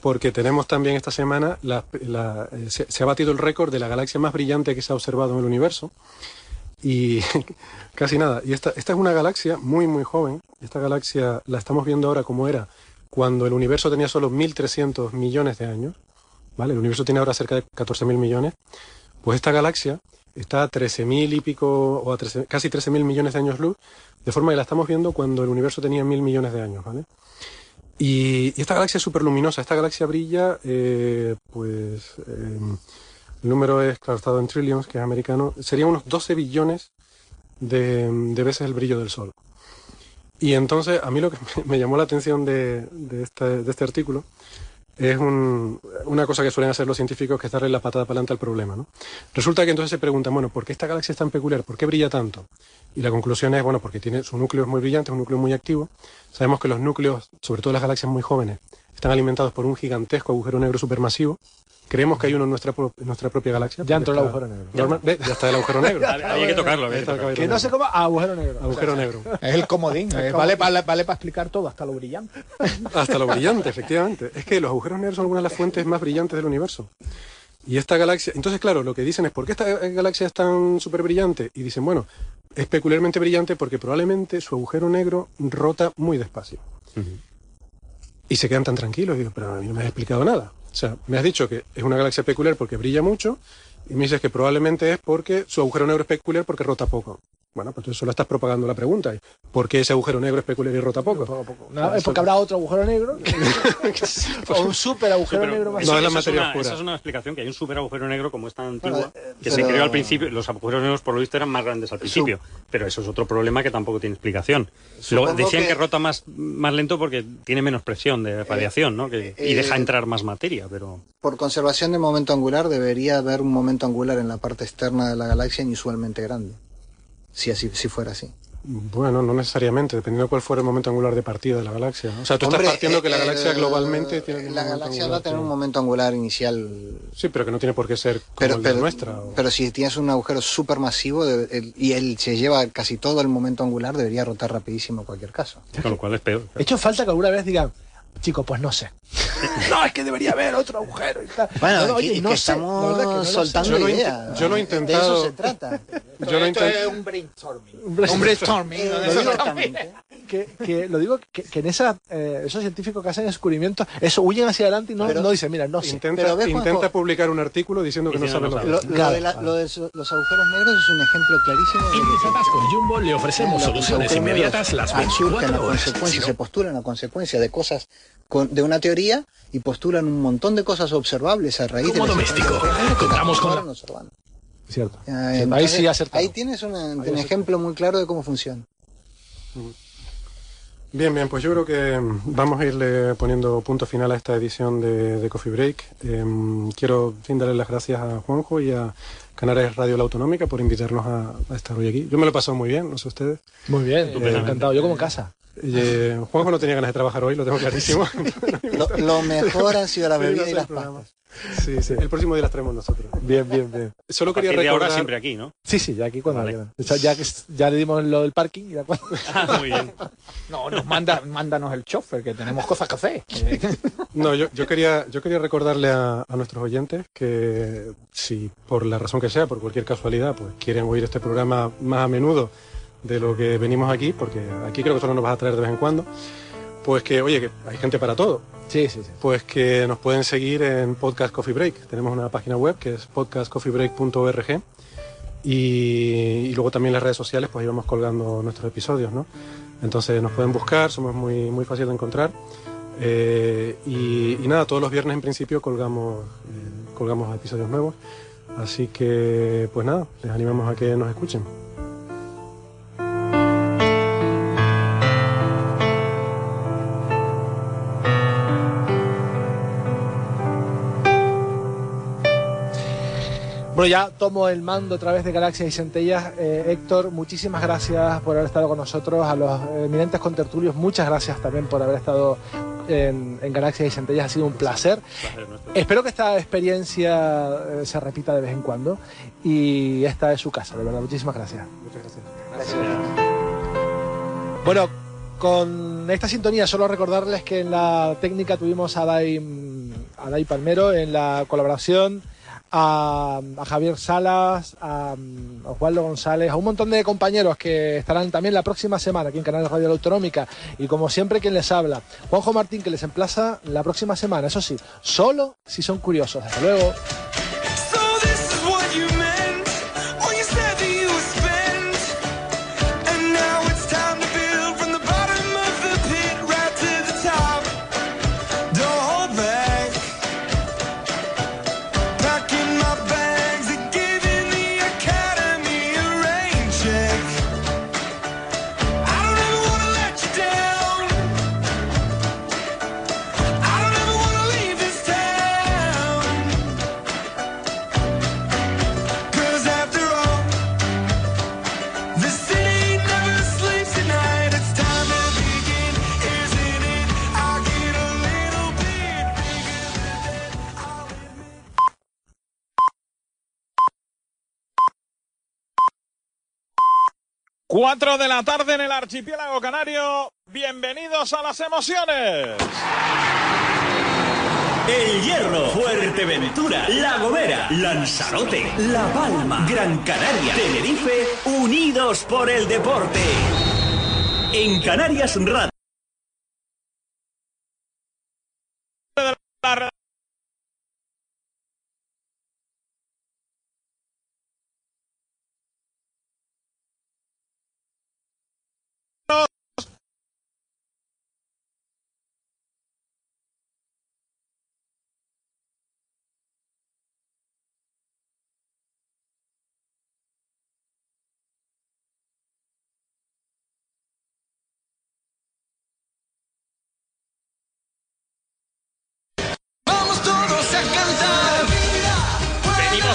porque tenemos también esta semana, la- la- eh, se, se ha batido el récord de la galaxia más brillante que se ha observado en el universo. y casi nada. Y esta, esta es una galaxia muy, muy joven. Esta galaxia la estamos viendo ahora como era cuando el universo tenía solo 1.300 millones de años. ¿vale? El universo tiene ahora cerca de 14.000 millones. Pues esta galaxia está a 13.000 y pico, o a 13 casi 13.000 millones de años luz, de forma que la estamos viendo cuando el universo tenía 1.000 millones de años. ¿vale? Y, y esta galaxia es súper luminosa. Esta galaxia brilla, eh, pues... eh, el número es, claro, estado en trillions, que es americano, serían unos 12 billones de, de veces el brillo del Sol. Y entonces, a mí lo que me llamó la atención de, de, este, de este artículo es un- una cosa que suelen hacer los científicos, que es darle la patada para adelante al problema. ¿no? Resulta que entonces se preguntan, bueno, ¿por qué esta galaxia es tan peculiar? ¿Por qué brilla tanto? Y la conclusión es, bueno, porque tiene su núcleo es muy brillante, es un núcleo muy activo. Sabemos que los núcleos, sobre todo las galaxias muy jóvenes, están alimentados por un gigantesco agujero negro supermasivo. Creemos que hay uno en nuestra, pro- en nuestra propia galaxia. Ya entró el agujero negro. Normal- ya está el agujero negro. Había hay que tocarlo, había que el tocarlo. Que no negro. sé cómo. Agujero negro. Agujero negro. Es el comodín, eh, vale, vale, vale para explicar todo, hasta lo brillante. Hasta lo brillante, efectivamente. Es que los agujeros negros son algunas de las fuentes más brillantes del universo. Y esta galaxia, entonces claro, lo que dicen es, ¿por qué esta galaxia es tan súper brillante? Y dicen, bueno, es peculiarmente brillante porque probablemente su agujero negro rota muy despacio. Y se quedan tan tranquilos, digo, pero a mí no me has explicado nada. O sea, me has dicho que es una galaxia peculiar porque brilla mucho, y me dices que probablemente es porque su agujero negro es peculiar porque rota poco. Bueno, pues tú solo estás propagando la pregunta. ¿Por qué ese agujero negro es peculiar y rota poco? No, es porque habrá otro agujero negro. o un super agujero negro más. No, es la materia una, oscura. Esa es una explicación, que hay un super agujero negro como es tan antigua, Bueno, eh, que se creó al principio. Los agujeros negros, por lo visto, eran más grandes al principio. Pero eso es otro problema que tampoco tiene explicación. Decían que- que... rota más, más lento porque tiene menos presión de radiación, ¿no? Que, y eh, deja entrar más materia, pero... Por conservación de momento angular debería haber un momento angular en la parte externa de la galaxia inusualmente grande. Si así si fuera así. Bueno, no necesariamente, dependiendo de cuál fuera el momento angular de partida de la galaxia. O sea, tú Hombre, estás partiendo eh, que la galaxia eh, globalmente tiene un La momento galaxia angular va a tener un momento angular inicial. Sí, pero que no tiene por qué ser como Pero, el de pero, nuestra. o- pero si tienes un agujero supermasivo el- y él se lleva casi todo el momento angular, debería rotar rapidísimo en cualquier caso. Con lo cual es peor. De hecho, falta que alguna vez digan, chicos, pues no sé. no, es que debería haber otro agujero y tal. Bueno, No, no, que- oye, que no sé, estamos que no soltando Yo ideas. yo lo he De intentado- eso se trata. Yo lo intent- un brainstorming. Un brainstorming. Eh. Que, que lo digo que, que en esa, eh, esos científicos que hacen descubrimientos, eso huyen hacia adelante y no, Pero- no dicen, mira, no sé. Intenta, Pero ves, Juanjo- intenta publicar un artículo diciendo que no sabe lo que Lo, es. lo de la- lo de so- los agujeros negros es un ejemplo clarísimo de En que Jumbo le ofrecemos soluciones inmediatas las surgen 24 a horas. consecuencia, Si no, se postulan a consecuencia de cosas con- de una teoría y postulan un montón de cosas observables a raíz Como de doméstico, contamos con. Cierto. Eh, Cierto. Ahí sí acertaron. Ahí tienes una- un ejemplo muy claro de cómo funciona. Bien, bien, pues yo creo que mm, vamos a irle poniendo punto final a esta edición de, de Coffee Break. Em, quiero fin, darle las gracias a Juanjo y a Canarias Radio La Autonómica por invitarnos a, a estar hoy aquí. Yo me lo he pasado muy bien, no sé ustedes. Muy bien, encantado. Yo como en casa. Eh, Juanjo no tenía ganas de trabajar hoy, lo tengo clarísimo. Lo, lo mejor han sido la bebida y las pastas. Sí, sí. El próximo día las traemos nosotros. Bien, bien, bien. Solo quería de ahora recordar. siempre aquí, ¿no? Sí, sí, ya aquí cuando Vale. quieran. O sea, ya que s- ya le dimos lo del parking y ya cuando... Ah, Muy bien. No, nos manda, mándanos el chofer, que tenemos cosas que hacer. No, yo, yo quería, yo quería recordarle a, a nuestros oyentes que si por la razón que sea, por cualquier casualidad, pues quieren oír este programa más a menudo de lo que venimos aquí, porque aquí creo que solo nos vas a traer de vez en cuando, pues que, oye, que hay gente para todo. Sí, sí, sí. Pues que nos pueden seguir en Podcast Coffee Break. Tenemos una página web que es podcastcoffeebreak.org y, y luego también las redes sociales pues ahí vamos colgando nuestros episodios, ¿no? Entonces nos pueden buscar, somos muy, muy fácil de encontrar. Eh, y, y nada, todos los viernes en principio colgamos, eh, colgamos episodios nuevos. Así que, pues nada, les animamos a que nos escuchen. Bueno, ya tomo el mando otra vez de Galaxias y Centellas. Eh, Héctor, muchísimas gracias por haber estado con nosotros. A los eminentes contertulios, muchas gracias también por haber estado en, en Galaxias y Centellas. Ha sido un placer. Espero que esta experiencia eh, se repita de vez en cuando. Y esta es su casa, de verdad. Muchísimas gracias. Muchas gracias. Bueno, con esta sintonía solo recordarles que en la técnica tuvimos a Dai, a Dai Palmero, en la colaboración a, Javier Salas, a, Osvaldo González, a un montón de compañeros que estarán también la próxima semana aquí en Canal Radio Autonómica. Y como siempre, quien les habla, Juanjo Martín, que les emplaza la próxima semana. Eso sí, solo si son curiosos. Hasta luego. Cuatro de la tarde en el archipiélago canario. Bienvenidos a las emociones. El Hierro, Fuerteventura, La Gomera, Lanzarote, La Palma, Gran Canaria, Tenerife, unidos por el deporte. En Canarias Radio.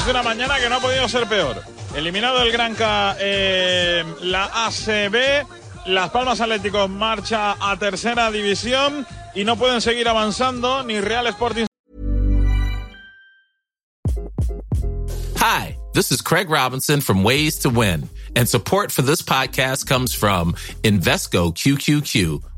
De una mañana que no ha podido ser peor. Eliminado el Granca, eh, la ACB, Las Palmas Atléticos marcha a tercera división y no pueden seguir avanzando ni Real Sporting. Hi, this is Craig Robinson from Ways to Win, and support for this podcast comes from Invesco QQQ